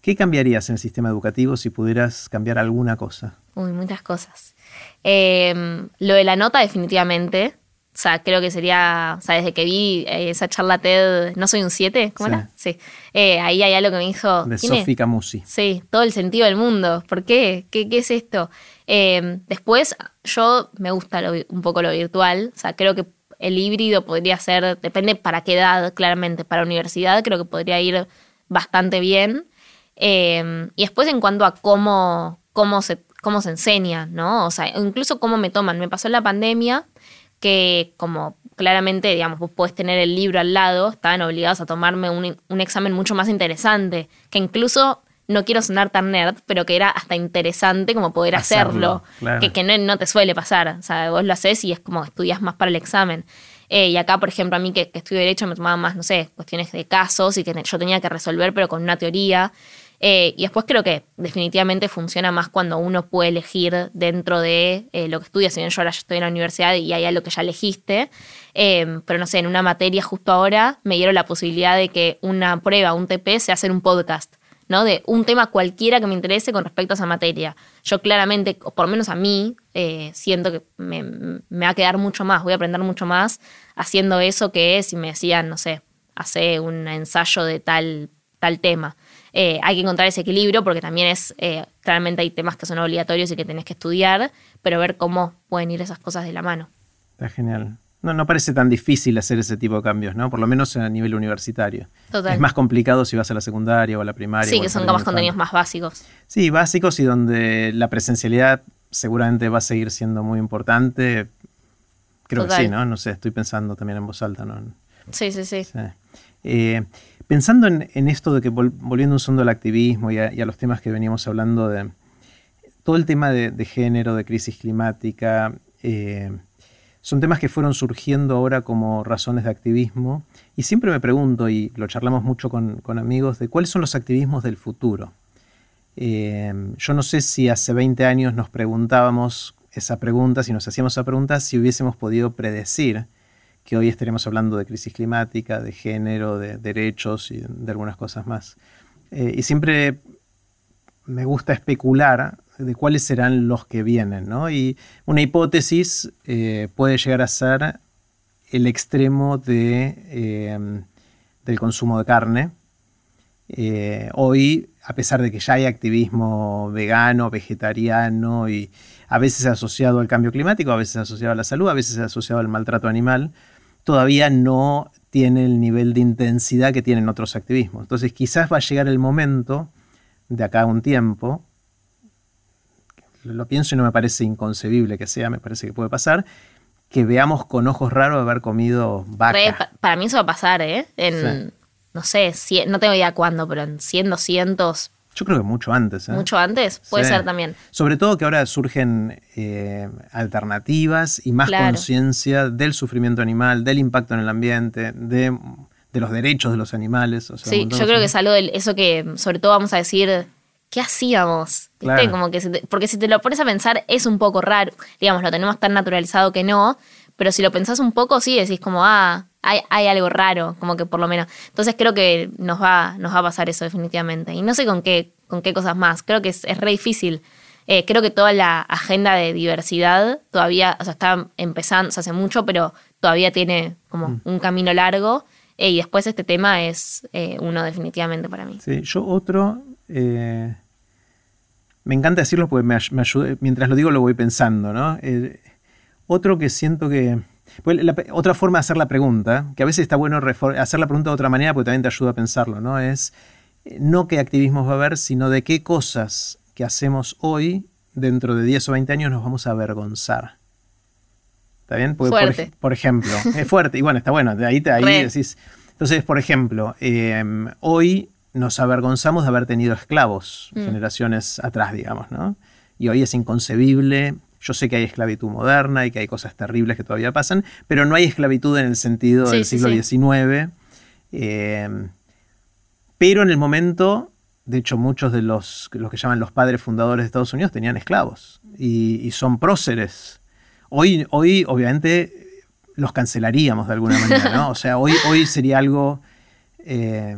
¿Qué cambiarías en el sistema educativo si pudieras cambiar alguna cosa? Uy, muchas cosas. Eh, lo de la nota, definitivamente. O sea, creo que sería, o sea, desde que vi eh, esa charla TED, ¿no soy un 7? ¿Cómo Sí. era? Sí. Eh, ahí hay algo que me dijo. De. Sofi Camusi. Sí, todo el sentido del mundo. ¿Por qué? ¿Qué, qué es esto? Eh, después, yo me gusta lo un poco lo virtual. O sea, creo que el híbrido podría ser, depende para qué edad, claramente. Para universidad creo que podría ir bastante bien. Eh, y después en cuanto a cómo, cómo, se, cómo se enseña, ¿no? O sea, incluso cómo me toman. Me pasó en la pandemia que como claramente, digamos, vos podés tener el libro al lado, estaban obligados a tomarme un, un examen mucho más interesante, que incluso no quiero sonar tan nerd, pero que era hasta interesante como poder Hacerlo, hacerlo, claro. que, que no, no te suele pasar, o sea, vos lo haces y es como estudias más para el examen. Eh, y acá, por ejemplo, a mí que, que estudio Derecho me tomaba más, no sé, cuestiones de casos y que yo tenía que resolver, pero con una teoría. Eh, y después creo que definitivamente funciona más cuando uno puede elegir dentro de eh, lo que estudia. Si bien yo ahora ya estoy en la universidad y hay algo que ya elegiste, eh, pero no sé, en una materia justo ahora me dieron la posibilidad de que una prueba, un TP, sea hacer un podcast. ¿No? De un tema cualquiera que me interese con respecto a esa materia. Yo claramente, o por lo menos a mí, eh, siento que me, me va a quedar mucho más, voy a aprender mucho más haciendo eso que si me decían, no sé, hace un ensayo de tal, tal tema. Eh, hay que encontrar ese equilibrio porque también es, eh, claramente hay temas que son obligatorios y que tenés que estudiar, pero ver cómo pueden ir esas cosas de la mano. Está genial. No, no parece tan difícil hacer ese tipo de cambios, ¿no? Por lo menos a nivel universitario. Total. Es más complicado si vas a la secundaria o a la primaria. Sí, que son capaz contenidos más básicos. Sí, básicos y donde la presencialidad seguramente va a seguir siendo muy importante. Creo Total. que sí, ¿no? No sé, estoy pensando también en voz alta, ¿no? Sí, sí, sí. Sí. Eh, pensando en, en esto de que, vol- volviendo un segundo al activismo y a, y a los temas que veníamos hablando de todo el tema de, de género, de crisis climática, eh, son temas que fueron surgiendo ahora como razones de activismo. Y siempre me pregunto, y lo charlamos mucho con, amigos, de cuáles son los activismos del futuro. Eh, yo no sé si hace 20 años nos preguntábamos esa pregunta, si nos hacíamos esa pregunta, si hubiésemos podido predecir que hoy estaremos hablando de crisis climática, de género, de derechos y de algunas cosas más. Eh, y siempre me gusta especular de cuáles serán los que vienen, ¿no? Y una hipótesis eh, puede llegar a ser el extremo eh, del consumo de carne. Eh, hoy, a pesar de que ya hay activismo vegano, vegetariano y a veces asociado al cambio climático, a veces asociado a la salud, a veces asociado al maltrato animal, todavía no tiene el nivel de intensidad que tienen otros activismos. Entonces quizás va a llegar el momento de acá a un tiempo, lo pienso y no me parece inconcebible que sea, me parece que puede pasar, que veamos con ojos raros haber comido vaca. Re, para mí eso va a pasar, ¿eh? En, Sí. no sé, cien- no tengo idea cuándo, pero en 100, 200, Yo creo que mucho antes. ¿eh? mucho antes, puede Sí. ser también. Sobre todo que ahora surgen eh, alternativas y más Claro. conciencia del sufrimiento animal, del impacto en el ambiente, de, de los derechos de los animales. o sea, un Sí, yo creo que es algo de eso que sobre todo vamos a decir, ¿qué hacíamos? Como que se te- porque si te lo pones a pensar es un poco raro, digamos, lo tenemos tan naturalizado que no, pero si lo pensás un poco sí decís como, ah, hay, hay algo raro, como que por lo menos. Entonces creo que nos va, nos va a pasar eso definitivamente. Y no sé con qué, con qué cosas más, creo que es, es re difícil. Eh, creo que toda la agenda de diversidad todavía, o sea, está empezando, o sea, hace mucho, pero todavía tiene como Mm. un camino largo. Eh, y después este tema es eh, uno definitivamente para mí. Sí, yo otro, eh, me encanta decirlo porque me, mientras lo digo lo voy pensando, ¿no? Eh, otro que siento que... pues la- otra forma de hacer la pregunta, que a veces está bueno hacer la pregunta de otra manera porque también te ayuda a pensarlo, ¿no? Es eh, no qué activismos va a haber, sino de qué cosas que hacemos hoy dentro de 10 o 20 años nos vamos a avergonzar. ¿Está bien? fuerte. Por, ejemplo, es fuerte, y bueno, está bueno, de ahí, te, ahí decís. Entonces, por ejemplo, em, hoy nos avergonzamos de haber tenido esclavos mm. generaciones atrás, digamos, ¿no? Y hoy es inconcebible. Yo sé que hay esclavitud moderna y que hay cosas terribles que todavía pasan, pero no hay esclavitud en el sentido del siglo XIX. Em, pero en el momento, de hecho, muchos de los, los que llaman los padres fundadores de Estados Unidos tenían esclavos y, son próceres. Hoy, hoy, obviamente, los cancelaríamos de alguna manera, ¿no? O sea, hoy, hoy sería algo... Eh,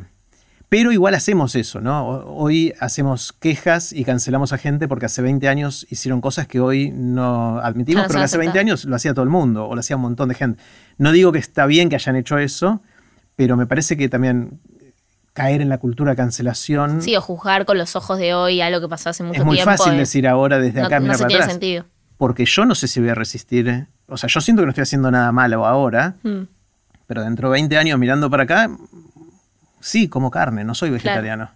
pero igual hacemos eso, ¿no? Hoy hacemos quejas y cancelamos a gente porque hace 20 años hicieron cosas que hoy no admitimos, pero que hace 20 años lo hacía todo el mundo o lo hacía un montón de gente. No digo que está bien que hayan hecho eso, pero me parece que también caer en la cultura de cancelación. Sí, o juzgar con los ojos de hoy algo que pasó hace mucho tiempo. Es muy fácil decir ahora desde acá, no se tiene sentido. Porque yo no sé si voy a resistir. ¿eh? O sea, yo siento que no estoy haciendo nada malo ahora, mm. pero dentro de 20 años mirando para acá, sí, como carne, no soy vegetariano.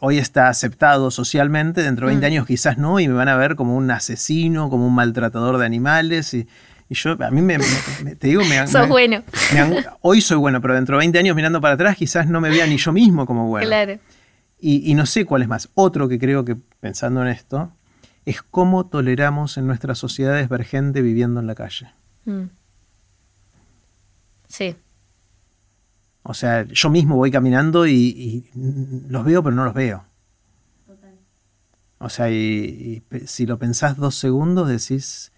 Hoy está aceptado socialmente, dentro de 20 mm. años quizás no, y me van a ver como un asesino, como un maltratador de animales. Y, yo, a mí me, te digo, me, *laughs* Sos bueno. hoy soy bueno, pero dentro de 20 años mirando para atrás quizás no me vea ni yo mismo como bueno. Claro. Y, no sé cuál es más. Otro que creo que, pensando en esto, es cómo toleramos en nuestras sociedades ver gente viviendo en la calle. Mm. Sí. O sea, yo mismo voy caminando y, los veo, pero no los veo. Total. O sea, y, si lo pensás dos segundos, decís,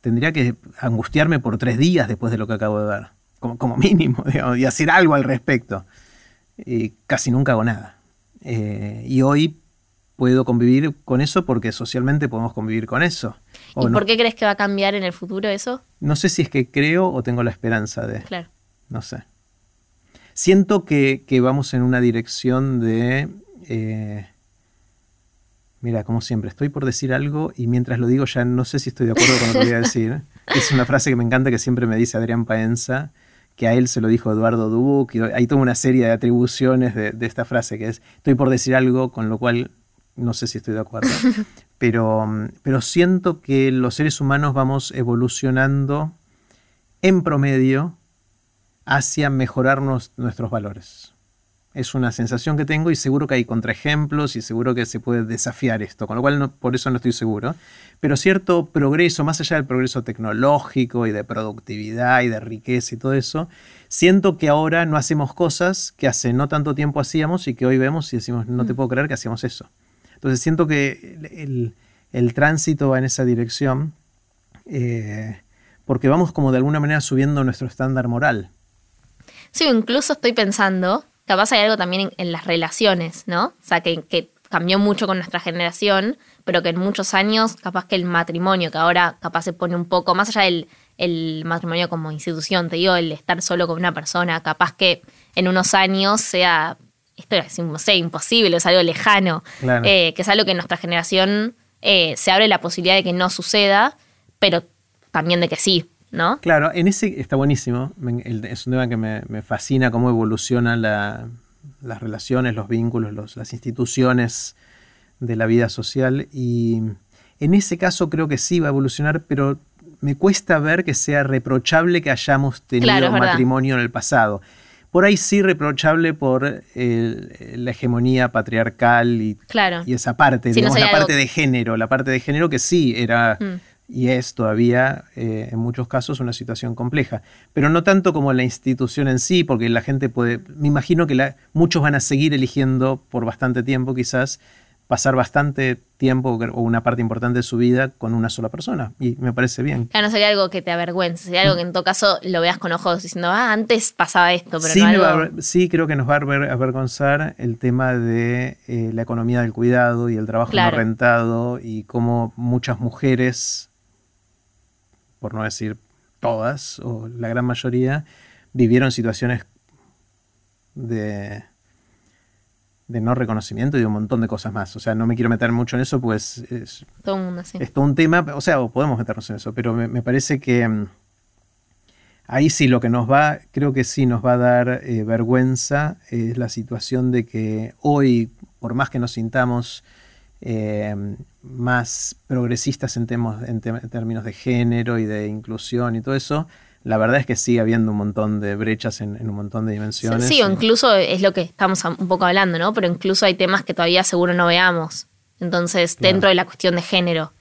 tendría que angustiarme por tres días después de lo que acabo de ver. Como, mínimo, *laughs* y hacer algo al respecto. Y casi nunca hago nada. Eh, y hoy puedo convivir con eso porque socialmente podemos convivir con eso. ¿Y por qué crees que va a cambiar en el futuro eso? No sé si es que creo o tengo la esperanza de. Claro. No sé. Siento que, vamos en una dirección de... Eh, mira, como siempre, estoy por decir algo y mientras lo digo ya no sé si estoy de acuerdo con lo que voy a decir. *laughs* Es una frase que me encanta que siempre me dice Adrián Paenza, que a él se lo dijo Eduardo Dubuc, y hay toda una serie de atribuciones de, esta frase que es, estoy por decir algo con lo cual no sé si estoy de acuerdo, *laughs* pero, pero siento que los seres humanos vamos evolucionando en promedio hacia mejorar nuestros valores. Es una sensación que tengo y seguro que hay contraejemplos y seguro que se puede desafiar esto, con lo cual por eso no estoy seguro. Pero cierto progreso, más allá del progreso tecnológico y de productividad y de riqueza y todo eso, siento que ahora no hacemos cosas que hace no tanto tiempo hacíamos y que hoy vemos y decimos, no te mm. puedo creer que hacíamos eso. Entonces siento que el, tránsito va en esa dirección eh, porque vamos como de alguna manera subiendo nuestro estándar moral. Sí, incluso estoy pensando, capaz hay algo también en, las relaciones, ¿no? O sea, que, cambió mucho con nuestra generación, pero que en muchos años, capaz que el matrimonio, que ahora capaz se pone un poco, más allá del el matrimonio como institución, te digo, el estar solo con una persona, capaz que en unos años sea, esto es no sé, imposible, es algo lejano, eh, que es algo que en nuestra generación eh, se abre la posibilidad de que no suceda, pero también de que sí. ¿No? Claro, en ese está buenísimo. Es un tema que me, fascina cómo evolucionan las relaciones, los vínculos, las instituciones de la vida social. Y en ese caso creo que sí va a evolucionar, pero me cuesta ver que sea reprochable que hayamos tenido matrimonio en el pasado. Por ahí sí reprochable por la hegemonía patriarcal y, y esa parte, digamos, la parte de género, la parte de género que sí era... Mm y es todavía eh, en muchos casos una situación compleja. Pero no tanto como la institución en sí, porque la gente puede, me imagino que muchos van a seguir eligiendo por bastante tiempo quizás pasar bastante tiempo o una parte importante de su vida con una sola persona. Y me parece bien. Claro, no sería algo que te avergüence, sería algo que en todo caso lo veas con ojos diciendo, ah, antes pasaba esto, pero sí, no sí, creo que nos va a avergonzar el tema de eh, la economía del cuidado y el trabajo no rentado y cómo muchas mujeres por no decir todas, o la gran mayoría, vivieron situaciones de, de no reconocimiento y de un montón de cosas más. O sea, no me quiero meter mucho en eso, pues es todo un, es todo un tema, o sea, podemos meternos en eso, pero me, parece que mm, ahí sí lo que nos va, creo que sí nos va a dar eh, vergüenza, es la situación de que hoy, por más que nos sintamos eh, más progresistas en, en, términos de género y de inclusión y todo eso, la verdad es que sigue habiendo un montón de brechas en, un montón de dimensiones. Sí, o incluso es lo que estamos un poco hablando, ¿no? Pero incluso hay temas que todavía seguro no veamos. Entonces, dentro de la cuestión de género.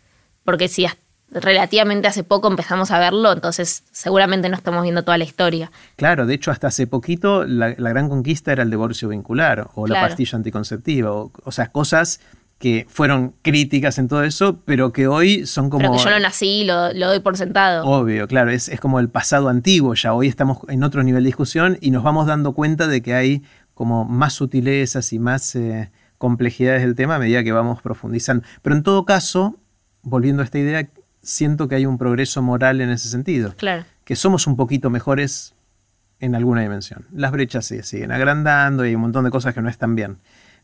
Porque si relativamente hace poco empezamos a verlo, entonces seguramente no estamos viendo toda la historia. Claro, de hecho hasta hace poquito la, gran conquista era el divorcio vincular o la pastilla anticonceptiva, o, o sea, cosas que fueron críticas en todo eso, pero que hoy son como... Pero que yo no nací, lo, lo doy por sentado. Obvio, claro, es, es, como el pasado antiguo ya, hoy estamos en otro nivel de discusión y nos vamos dando cuenta de que hay como más sutilezas y más eh, complejidades del tema a medida que vamos profundizando. Pero en todo caso, volviendo a esta idea, siento que hay un progreso moral en ese sentido. Claro. Que somos un poquito mejores en alguna dimensión. Las brechas sí, siguen agrandando y hay un montón de cosas que no están bien.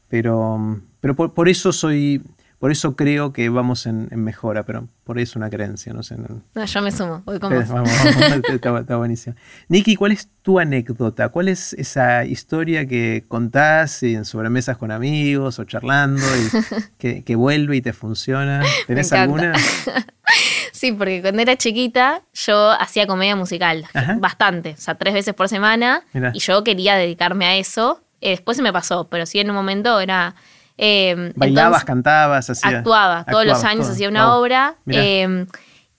Pero, pero por, eso soy, por eso creo que vamos en, mejora, pero por eso una creencia, no sé. No, yo me sumo, voy con vos. Vamos, *laughs* está, buenísimo. Nicky, ¿cuál es tu anécdota? ¿Cuál es esa historia que contás en sobremesas con amigos o charlando y *laughs* que, vuelve y te funciona? ¿Tenés alguna? *laughs* Sí, porque cuando era chiquita yo hacía comedia musical, bastante, o sea, tres veces por semana, y yo quería dedicarme a eso, eh, después se me pasó, pero sí en un momento era... Eh, Bailabas, cantabas, actuaba. Todos los años hacía una obra. Eh,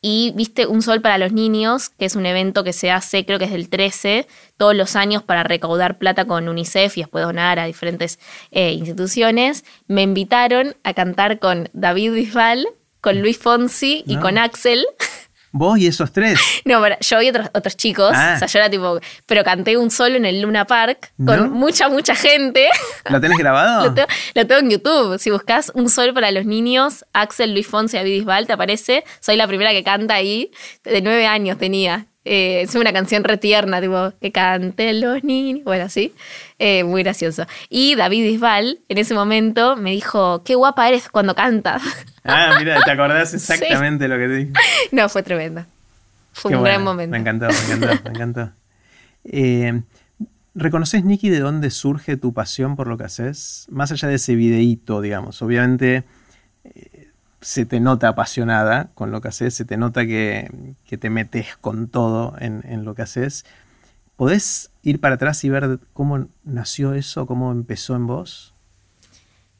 y viste Un Sol para los Niños, que es un evento que se hace, creo que es del 13, todos los años para recaudar plata con UNICEF y después donar a diferentes instituciones. Me invitaron a cantar con David Bisbal, con Luis Fonsi y con Axel. ¿Vos y esos tres? *laughs* No, yo y otros, otros chicos. Ah. O sea, yo era tipo. Pero canté un solo en el Luna Park con mucha, mucha gente. *laughs* ¿Lo tenés grabado? *laughs* lo, tengo, en YouTube. Si buscas un sol para los niños, Axel, Luis Fonse y David Isbal, te aparece. Soy la primera que canta ahí. De nueve años tenía. Eh, es una canción retierna, tipo, que canten los niños. Bueno, sí. Eh, muy gracioso. Y David Isbal, en ese momento, me dijo: Qué guapa eres cuando cantas. *laughs* Ah, mira, te acordás *laughs* exactamente lo que te dije. No, fue tremendo. Fue un gran momento. Me encantó, me encantó, me encantó. *laughs* Eh, ¿Reconoces, Nicky, de dónde surge tu pasión por lo que haces? Más allá de ese videíto, digamos. Obviamente se te nota apasionada con lo que haces, se te nota que, te metes con todo en, lo que haces. ¿Podés ir para atrás y ver cómo nació eso, cómo empezó en vos?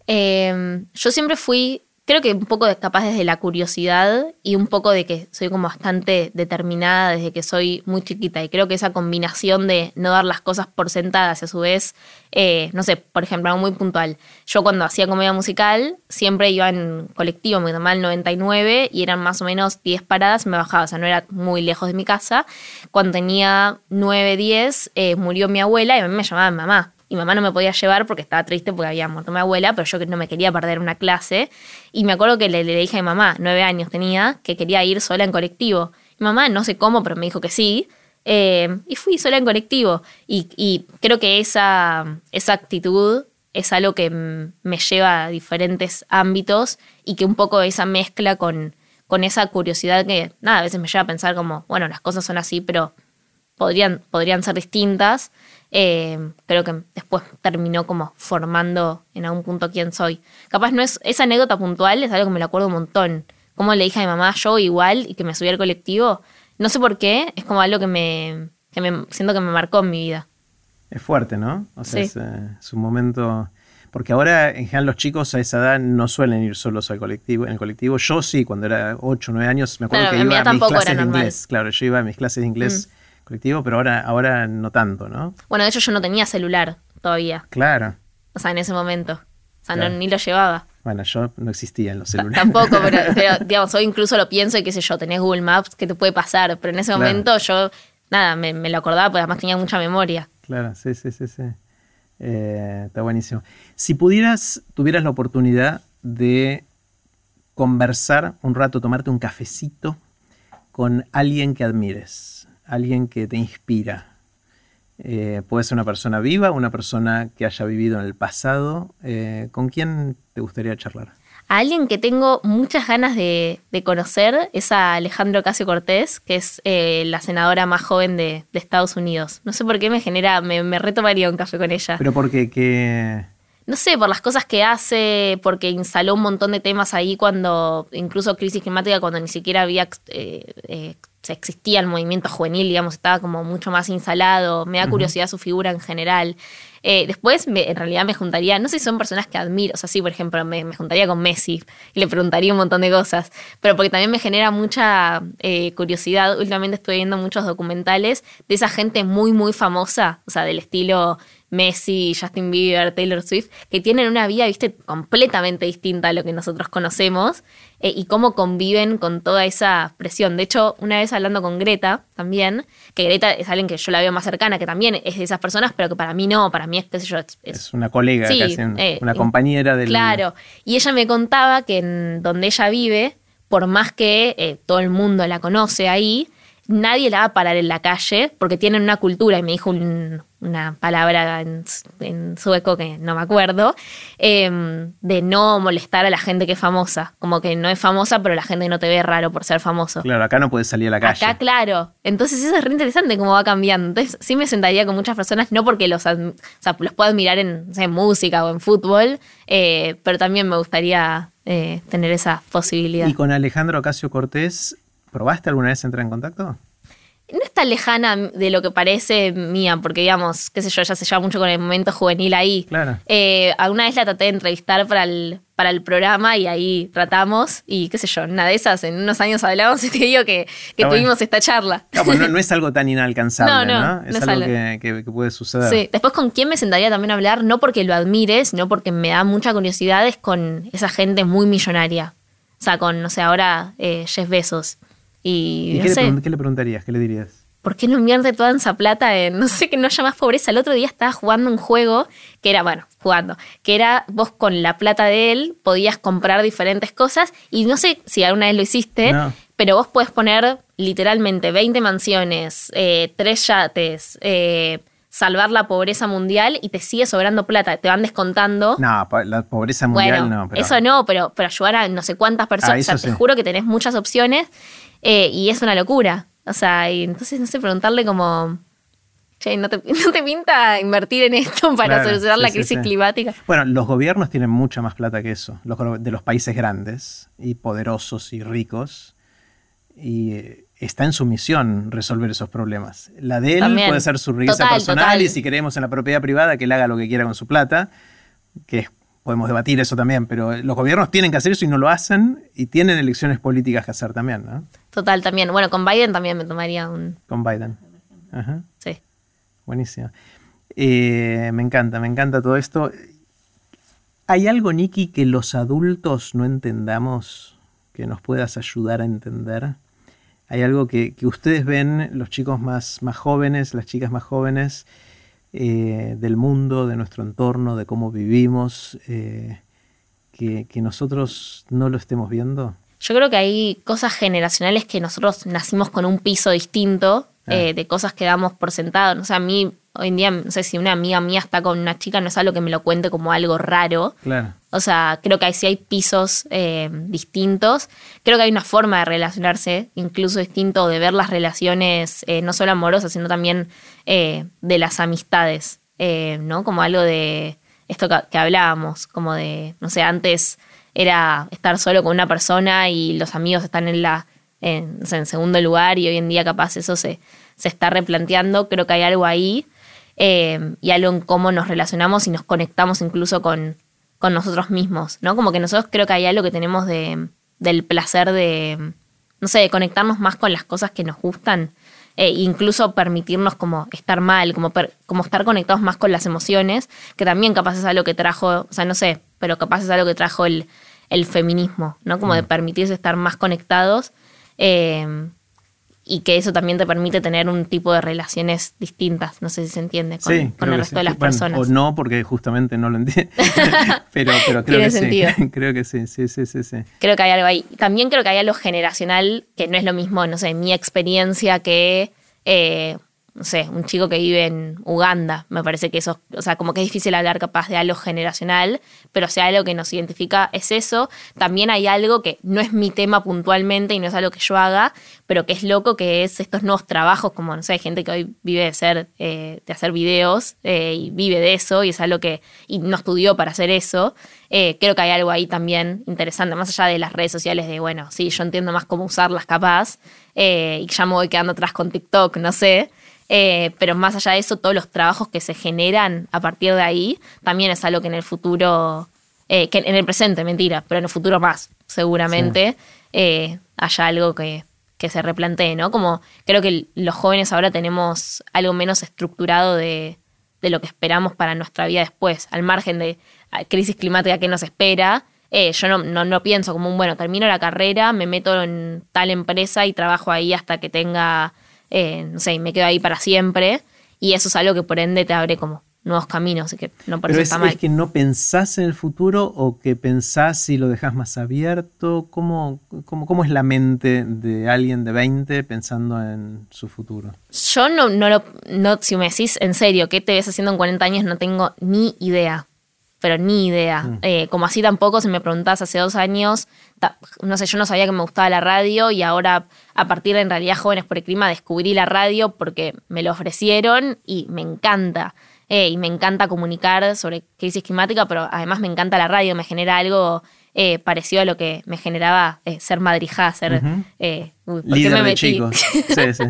Em, yo siempre fui creo que un poco capaz desde la curiosidad y un poco de que soy como bastante determinada desde que soy muy chiquita. Y creo que esa combinación de no dar las cosas por sentadas y a su vez, eh, no sé, por ejemplo, algo muy puntual. Yo cuando hacía comedia musical siempre iba en colectivo, me tomaba el 99 y eran más o menos 10 paradas, me bajaba, o sea, no era muy lejos de mi casa. Cuando tenía 9, 10, eh, murió mi abuela y a mí me llamaban mamá y mamá no me podía llevar porque estaba triste porque había muerto mi abuela, pero yo no me quería perder una clase. Y me acuerdo que le, dije a mi mamá, nueve años tenía, que quería ir sola en colectivo. Mi mamá, no sé cómo, pero me dijo que sí. Eh, y fui sola en colectivo. Y, creo que esa, esa actitud es algo que me lleva a diferentes ámbitos y que un poco esa mezcla con, con esa curiosidad que, nada, a veces me lleva a pensar como, bueno, las cosas son así, pero podrían, podrían ser distintas. Eh, creo que después terminó como formando en algún punto quién soy. Capaz no es, esa anécdota puntual es algo que me lo acuerdo un montón. Como le dije a mi mamá, yo igual, y que me subí al colectivo, no sé por qué, es como algo que me, que me siento que me marcó en mi vida. Es fuerte, ¿no? O sea, es, eh, es, un momento... Porque ahora, en general, los chicos a esa edad no suelen ir solos al colectivo. En el colectivo, yo sí, cuando era 8 o 9 años, me acuerdo que iba a mis clases de inglés. Claro, yo iba a mis clases de inglés. Mm colectivo, pero ahora, ahora no tanto, ¿no? Bueno, de hecho yo no tenía celular todavía. Claro. O sea, en ese momento. O sea, ni lo llevaba. Bueno, yo no existía en los celulares. tampoco, *laughs* pero, digamos, hoy incluso lo pienso y qué sé yo, tenés Google Maps que te puede pasar, pero en ese momento yo, nada, me, lo acordaba porque además tenía mucha memoria. Claro, sí, sí, sí, sí. Eh, está buenísimo. Si pudieras, tuvieras la oportunidad de conversar un rato, tomarte un cafecito con alguien que admires, alguien que te inspira. Eh, puede ser una persona viva, una persona que haya vivido en el pasado. Eh, ¿Con quién te gustaría charlar? A alguien que tengo muchas ganas de, conocer es a Alejandro Casio Cortés, que es eh, la senadora más joven de, Estados Unidos. No sé por qué me genera, me, me, retomaría un café con ella. ¿Pero por qué? no sé, por las cosas que hace, porque instaló un montón de temas ahí cuando, incluso crisis climática, cuando ni siquiera había eh, eh, existía el movimiento juvenil, digamos, estaba como mucho más instalado. Me da curiosidad su figura en general. Eh, después, en realidad, me juntaría, no sé si son personas que admiro, o sea, sí, por ejemplo, me, juntaría con Messi y le preguntaría un montón de cosas, pero porque también me genera mucha curiosidad. Últimamente estoy viendo muchos documentales de esa gente muy, muy famosa, o sea, del estilo Messi, Justin Bieber, Taylor Swift, que tienen una vida, viste, completamente distinta a lo que nosotros conocemos eh, y cómo conviven con toda esa presión. De hecho, una vez hablando con Greta también, que Greta es alguien que yo la veo más cercana, que también es de esas personas, pero que para mí no, para mí es, qué sé yo. Es, una colega, casi, eh, una compañera del. Claro, y ella me contaba que en donde ella vive, por más que eh, todo el mundo la conoce ahí, nadie la va a parar en la calle porque tienen una cultura, y me dijo una palabra en, sueco que no me acuerdo, em, de no molestar a la gente que es famosa. Como que no es famosa, pero la gente no te ve raro por ser famoso. Claro, acá no puedes salir a la calle. Acá, claro. Entonces eso es re interesante cómo va cambiando. Entonces sí me sentaría con muchas personas, no porque los, los puedo admirar en, música o en fútbol, eh, pero también me gustaría eh, tener esa posibilidad. Y con Alejandro Ocasio Cortés ¿Probaste alguna vez entrar en contacto? no está lejana de lo que parece mía, porque digamos, qué sé yo, ella se lleva mucho con el momento juvenil ahí. Claro. Eh, alguna vez la traté de entrevistar para el, para el programa y ahí tratamos y qué sé yo, una de esas, en unos años hablamos y te digo que, tuvimos esta charla. No, pues no, es *laughs* algo tan inalcanzable, ¿no? Es, algo, Que, puede suceder. Sí, después con quién me sentaría también a hablar, no porque lo admire, sino porque me da mucha curiosidad, es con esa gente muy millonaria. O sea, con, no sé, ahora eh, Jeff Bezos. ¿Y, qué, le preguntarías? ¿Qué le dirías? ¿Por qué no invierte toda esa plata en, no sé, que no haya más pobreza? El otro día estaba jugando un juego que era, bueno, jugando, que era vos con la plata de él podías comprar diferentes cosas y no sé si alguna vez lo hiciste, pero vos puedes poner literalmente 20 mansiones, eh, tres yates, eh, salvar la pobreza mundial y te sigue sobrando plata, te van descontando. No, la pobreza mundial no. Eso no, pero, pero ayudar a no sé cuántas personas. Ah, o sea, te juro que tenés muchas opciones eh, y es una locura. O sea, y entonces, no sé, preguntarle como, che, ¿no te, *laughs* pinta invertir en esto *laughs* para solucionar la crisis climática? Bueno, los gobiernos tienen mucha más plata que eso, los, de los países grandes y poderosos y ricos. Y eh, está en su misión resolver esos problemas. La de él puede ser su riqueza personal y si queremos en la propiedad privada que él haga lo que quiera con su plata, que es podemos debatir eso también, pero los gobiernos tienen que hacer eso y no lo hacen y tienen elecciones políticas que hacer también, ¿no? Total, también. Bueno, con Biden también me tomaría un... Con Biden. Ajá. Sí. Buenísimo. Eh, me encanta, me encanta todo esto. ¿Hay algo, Nicky, que los adultos no entendamos, que nos puedas ayudar a entender? ¿Hay algo que, que ustedes ven, los chicos más, más jóvenes, las chicas más jóvenes, eh, del mundo, de nuestro entorno, de cómo vivimos, eh, que, nosotros no lo estemos viendo? Yo creo que hay cosas generacionales que nosotros nacimos con un piso distinto, ah. eh, de cosas que damos por sentado. O sea, a mí hoy en día, no sé si una amiga mía está con una chica, no es algo que me lo cuente como algo raro. Claro. O sea, creo que sí hay pisos eh, distintos. Creo que hay una forma de relacionarse, incluso distinto, de ver las relaciones, eh, no solo amorosas, sino también eh, de las amistades, ¿no? Como algo de esto que, hablábamos, como de, no sé, antes era estar solo con una persona y los amigos están en la en, en segundo lugar y hoy en día capaz eso se, se está replanteando. Creo que hay algo ahí eh, y algo en cómo nos relacionamos y nos conectamos incluso con, con nosotros mismos, ¿no? Como que nosotros creo que hay algo que tenemos de, del placer de, no sé, de conectarnos más con las cosas que nos gustan. e incluso permitirnos como estar mal, como, como estar conectados más con las emociones, que también capaz es algo que trajo, o sea, no sé, pero capaz es algo que trajo el, el feminismo, ¿no? Como de mm. permitirse estar más conectados. Eh, y que eso también te permite tener un tipo de relaciones distintas, no sé si se entiende, con, el resto de las personas. O no, porque justamente no lo entiendo, *laughs* pero, pero creo que sentido. sí, *laughs* creo que sí, sí, sí, sí, sí. Creo que hay algo ahí. También creo que hay algo generacional, que no es lo mismo, no sé, mi experiencia que eh, no sé, un chico que vive en Uganda. Me parece que eso, o sea, como que es difícil hablar capaz de algo generacional, pero si algo que nos identifica es eso. También hay algo que no es mi tema puntualmente y no es algo que yo haga, pero que es loco, que es estos nuevos trabajos, como, no sé, hay gente que hoy vive de, ser, eh, de hacer videos eh, y vive de eso y es algo que, y no estudió para hacer eso. Eh, creo que hay algo ahí también interesante, más allá de las redes sociales, de, bueno, sí, yo entiendo más cómo usarlas capaz, y ya me voy quedando atrás con TikTok, no sé. Eh, pero más allá de eso, todos los trabajos que se generan a partir de ahí también es algo que en el futuro, eh, que en el presente, mentira, pero en el futuro más, seguramente, eh, haya algo que, que, se replantee, ¿no? Como creo que los jóvenes ahora tenemos algo menos estructurado de, de lo que esperamos para nuestra vida después, al margen de crisis climática que nos espera. yo no, no, no pienso como un, bueno, termino la carrera, me meto en tal empresa y trabajo ahí hasta que tenga eh, no sé, me quedo ahí para siempre. Y eso es algo que por ende te abre como nuevos caminos, que no Pero es, es que no pensás en el futuro o que pensás y lo dejas más abierto. ¿Cómo, cómo, cómo es la mente de alguien de 20 pensando en su futuro? Yo no, no lo, no, si me decís en serio, ¿qué te ves haciendo en 40 años? No tengo ni idea pero ni idea. Mm. Eh, como así tampoco, si me preguntás hace dos años, no sé, yo no sabía que me gustaba la radio y ahora a partir de en realidad Jóvenes por el Clima descubrí la radio porque me lo ofrecieron y me encanta. Eh, y me encanta comunicar sobre crisis climática, pero además me encanta la radio, me genera algo eh, parecido a lo que me generaba ser madrijá, ser... Líder me Chicos. *laughs* Sí, sí.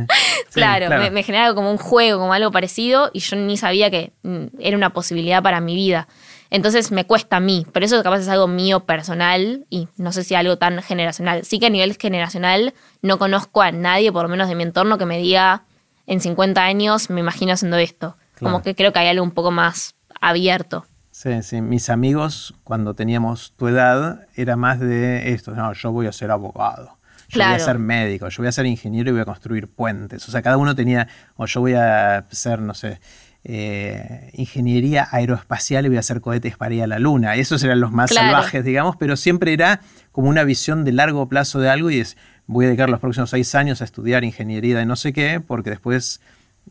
claro, Me, me, generaba como un juego, como algo parecido, y yo ni sabía que mm, era una posibilidad para mi vida. Entonces me cuesta a mí, pero eso capaz es algo mío personal y no sé si algo tan generacional. Sí que a nivel generacional no conozco a nadie, por lo menos de mi entorno, que me diga en 50 años me imagino haciendo esto. Como que creo que hay algo un poco más abierto. Sí, sí. Mis amigos, cuando teníamos tu edad, era más de esto. No, yo voy a ser abogado. Yo voy a ser médico, yo voy a ser ingeniero y voy a construir puentes. O sea, cada uno tenía, o yo voy a ser, no sé, eh, ingeniería aeroespacial y voy a hacer cohetes para ir a la luna. Esos eran los más salvajes, digamos, pero siempre era como una visión de largo plazo de algo y es, voy a dedicar los próximos seis años a estudiar ingeniería de no sé qué, porque después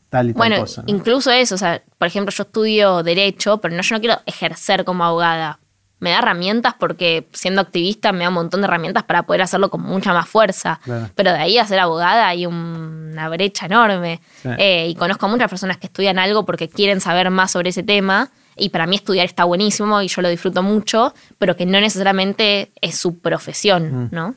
tal y tal bueno, cosa. Incluso eso, o sea, por ejemplo, yo estudio derecho, pero no, yo no quiero ejercer como abogada me da herramientas porque siendo activista me da un montón de herramientas para poder hacerlo con mucha más fuerza. Pero de ahí a ser abogada hay una brecha enorme. Eh, y conozco a muchas personas que estudian algo porque quieren saber más sobre ese tema. Y para mí estudiar está buenísimo y yo lo disfruto mucho, pero que no necesariamente es su profesión, mm. ¿no?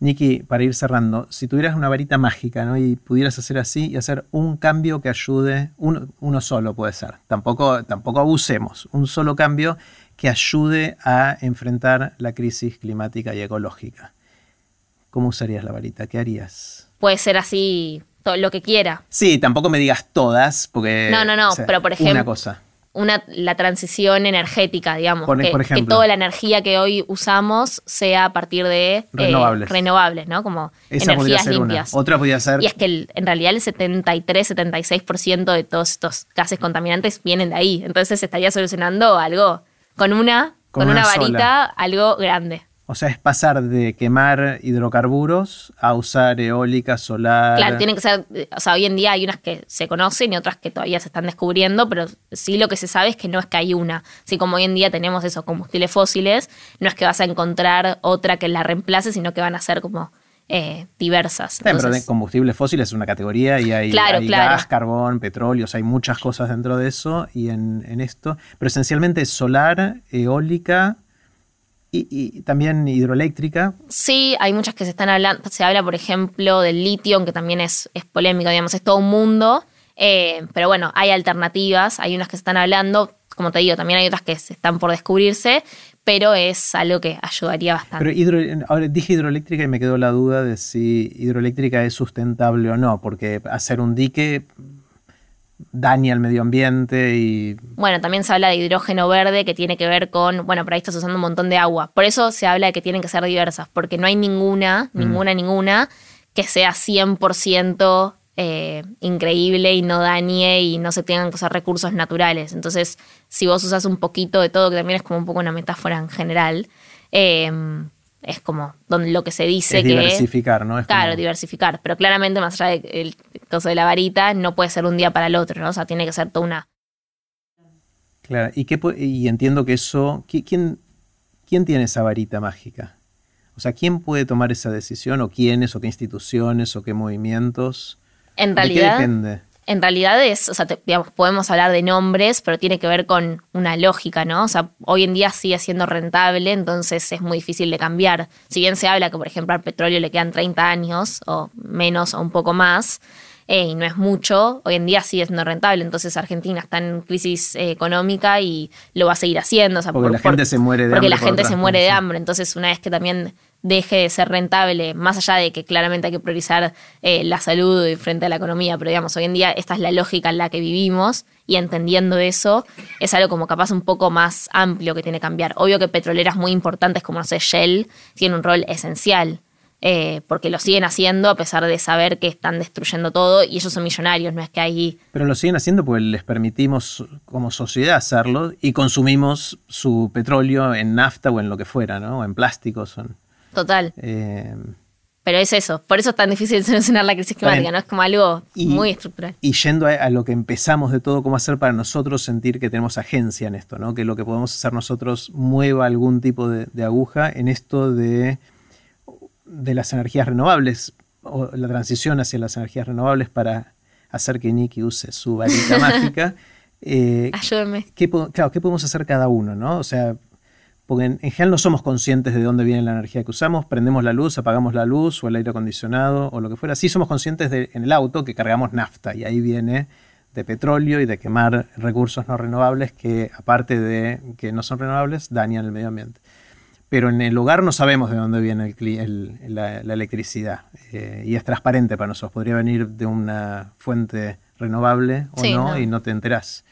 Nikki, para ir cerrando, si tuvieras una varita mágica ¿no? y pudieras hacer así y hacer un cambio que ayude, uno, uno solo puede ser, tampoco, tampoco abusemos, un solo cambio que ayude a enfrentar la crisis climática y ecológica. ¿Cómo usarías la varita? ¿Qué harías? Puede ser así, todo lo que quiera. Sí, tampoco me digas todas, porque... No, no, no, pero por ejemplo... Una cosa. Una, la transición energética, digamos. que, toda la energía que hoy usamos sea a partir de eh, renovables, renovables ¿no? Como energías limpias. Otra podría ser. Y es que en realidad el 73-76% de todos estos gases contaminantes vienen de ahí. Entonces estaría solucionando algo con una, con, una, varita, algo grande. O sea, es pasar de quemar hidrocarburos a usar eólica, solar. Claro, tienen que ser, o sea, hoy en día hay unas que se conocen y otras que todavía se están descubriendo, pero sí lo que se sabe es que no es que hay una. Así como hoy en día tenemos esos combustibles fósiles, no es que vas a encontrar otra que la reemplace, sino que van a ser como eh, diversas. pero de combustibles fósiles es una categoría y hay, gas, carbón, petróleo, hay muchas cosas dentro de eso y en, esto. Pero esencialmente solar, eólica, y, también hidroeléctrica. Sí, hay muchas que se están hablando. Se habla, por ejemplo, del litio, aunque también es, es polémico, digamos, es todo un mundo. Eh, pero bueno, hay alternativas, hay unas que se están hablando. Como te digo, también hay otras que se están por descubrirse pero es algo que ayudaría bastante. Pero ahora dije hidroeléctrica y me quedó la duda de si hidroeléctrica es sustentable o no, porque hacer un dique daña al medio ambiente y... Bueno, también se habla de hidrógeno verde que tiene que ver con, bueno, por ahí estás usando un montón de agua. Por eso se habla de que tienen que ser diversas, porque no hay ninguna, mm. ninguna, ninguna que sea 100% eh, increíble y no dañe y no se tengan que usar recursos naturales. Entonces, si vos usas un poquito de todo, que también es como un poco una metáfora en general, em, es como donde lo que se dice es que diversificar, ¿no? Es claro, como- diversificar, pero claramente más allá del caso de la varita no puede ser un día para el otro, ¿no? O sea, tiene que ser toda una Claro, y, qué y entiendo que eso, ¿qui- ¿quién, ¿quién tiene esa varita mágica? O sea, ¿quién puede tomar esa decisión? ¿O quiénes? ¿O qué instituciones? ¿O qué movimientos? En ¿De qué realidad depende? en realidad es, o sea, te- digamos, podemos hablar de nombres, pero tiene que ver con una lógica, ¿no? O sea, hoy en día sigue siendo rentable, entonces es muy difícil de cambiar. Si bien se habla que, por ejemplo, al petróleo le quedan 30 años, o menos, o un poco más, eh, y no es mucho, hoy en día sigue siendo rentable. Entonces Argentina está en crisis eh, económica y lo va a seguir haciendo. O sea, Porque por- la gente por- se muere de Porque hambre la por gente se muere de hambre. Entonces, una vez que también deje de ser rentable, más allá de que claramente hay que priorizar eh, la salud frente a la economía, pero digamos, hoy en día esta es la lógica en la que vivimos y entendiendo eso es algo como capaz un poco más amplio que tiene que cambiar. Obvio que petroleras muy importantes como, no sé, Shell tienen un rol esencial. eh, porque lo siguen haciendo a pesar de saber que están destruyendo todo y ellos son millonarios, no es que hay Pero lo siguen haciendo porque les permitimos como sociedad hacerlo y consumimos su petróleo en nafta o en lo que fuera, ¿no? O en plásticos. o en- total. eh, Pero es eso, por eso es tan difícil *laughs* solucionar la crisis bien. climática, ¿no? Es como algo Y- muy estructural. y yendo a, a lo que empezamos de todo, cómo hacer para nosotros sentir que tenemos agencia en esto, ¿no? Que lo que podemos hacer nosotros mueva algún tipo de, de aguja en esto de, de las energías renovables o la transición hacia las energías renovables para hacer que Nicky use su varita *laughs* mágica. Eh, Ayúdenme. ¿qué, po- claro, ¿qué podemos hacer cada uno, no? O sea, porque en, en general no somos conscientes de dónde viene la energía que usamos, prendemos la luz, apagamos la luz o el aire acondicionado o lo que fuera. Sí somos conscientes de, en el auto que cargamos nafta y ahí viene de petróleo y de quemar recursos no renovables que aparte de que no son renovables dañan el medio ambiente. Pero en el hogar no sabemos de dónde viene el cli- el- la, la electricidad eh, y es transparente para nosotros. Podría venir de una fuente renovable o Sí, no, no. y no te enterás.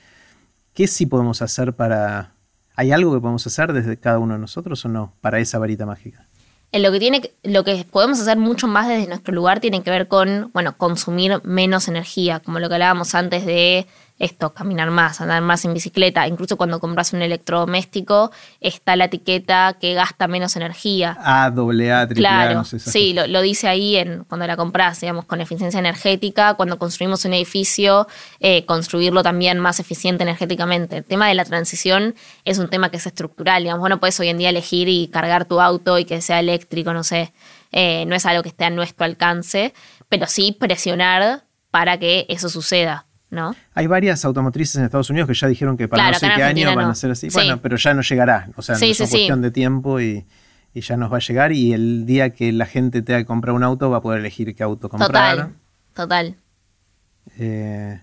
¿Qué sí podemos hacer para... ¿Hay algo que podemos hacer desde cada uno de nosotros o no para esa varita mágica? En lo que tiene lo que podemos hacer mucho más desde nuestro lugar tiene que ver con, bueno, consumir menos energía, como lo que hablábamos antes de esto, caminar más, andar más en bicicleta, incluso cuando compras un electrodoméstico está la etiqueta que gasta menos energía. A, doble A, triple A, Claro, no sé sí, lo, lo dice ahí en, cuando la compras, digamos, con eficiencia energética, cuando construimos un edificio, eh, construirlo también más eficiente energéticamente. El tema de la transición es un tema que es estructural, digamos, vos no puedes hoy en día elegir y cargar tu auto y que sea eléctrico, no sé, eh, no es algo que esté a nuestro alcance, pero sí presionar para que eso suceda, ¿no? Hay varias automotrices en Estados Unidos que ya dijeron que para Claro, no sé qué año van a ser así. Sí. Bueno, pero ya no llegará. O sea, Sí, es sí, cuestión de tiempo y, y ya nos va a llegar. Y el día que la gente tenga que comprar un auto va a poder elegir qué auto comprar. Total, total, Eh,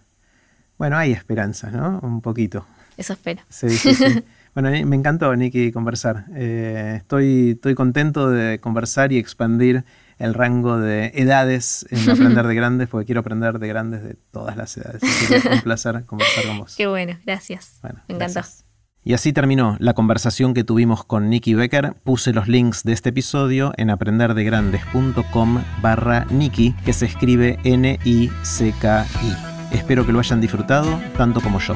bueno, hay esperanzas, ¿no? Un poquito. eso espero. Sí, sí, sí. *laughs* Bueno, me encantó, Nicky, conversar. Eh, estoy, estoy contento de conversar y expandir el rango de edades en *laughs* aprender de grandes, porque quiero aprender de grandes de todas las edades. Así que un placer conversar con vos. Qué bueno, gracias. Bueno, Me encantó. gracias. Y así terminó la conversación que tuvimos con Nicky Becker. Puse los links de este episodio en aprenderdegrandes.com barra Nicky, que se escribe N-I-C-K-I. Espero que lo hayan disfrutado tanto como yo.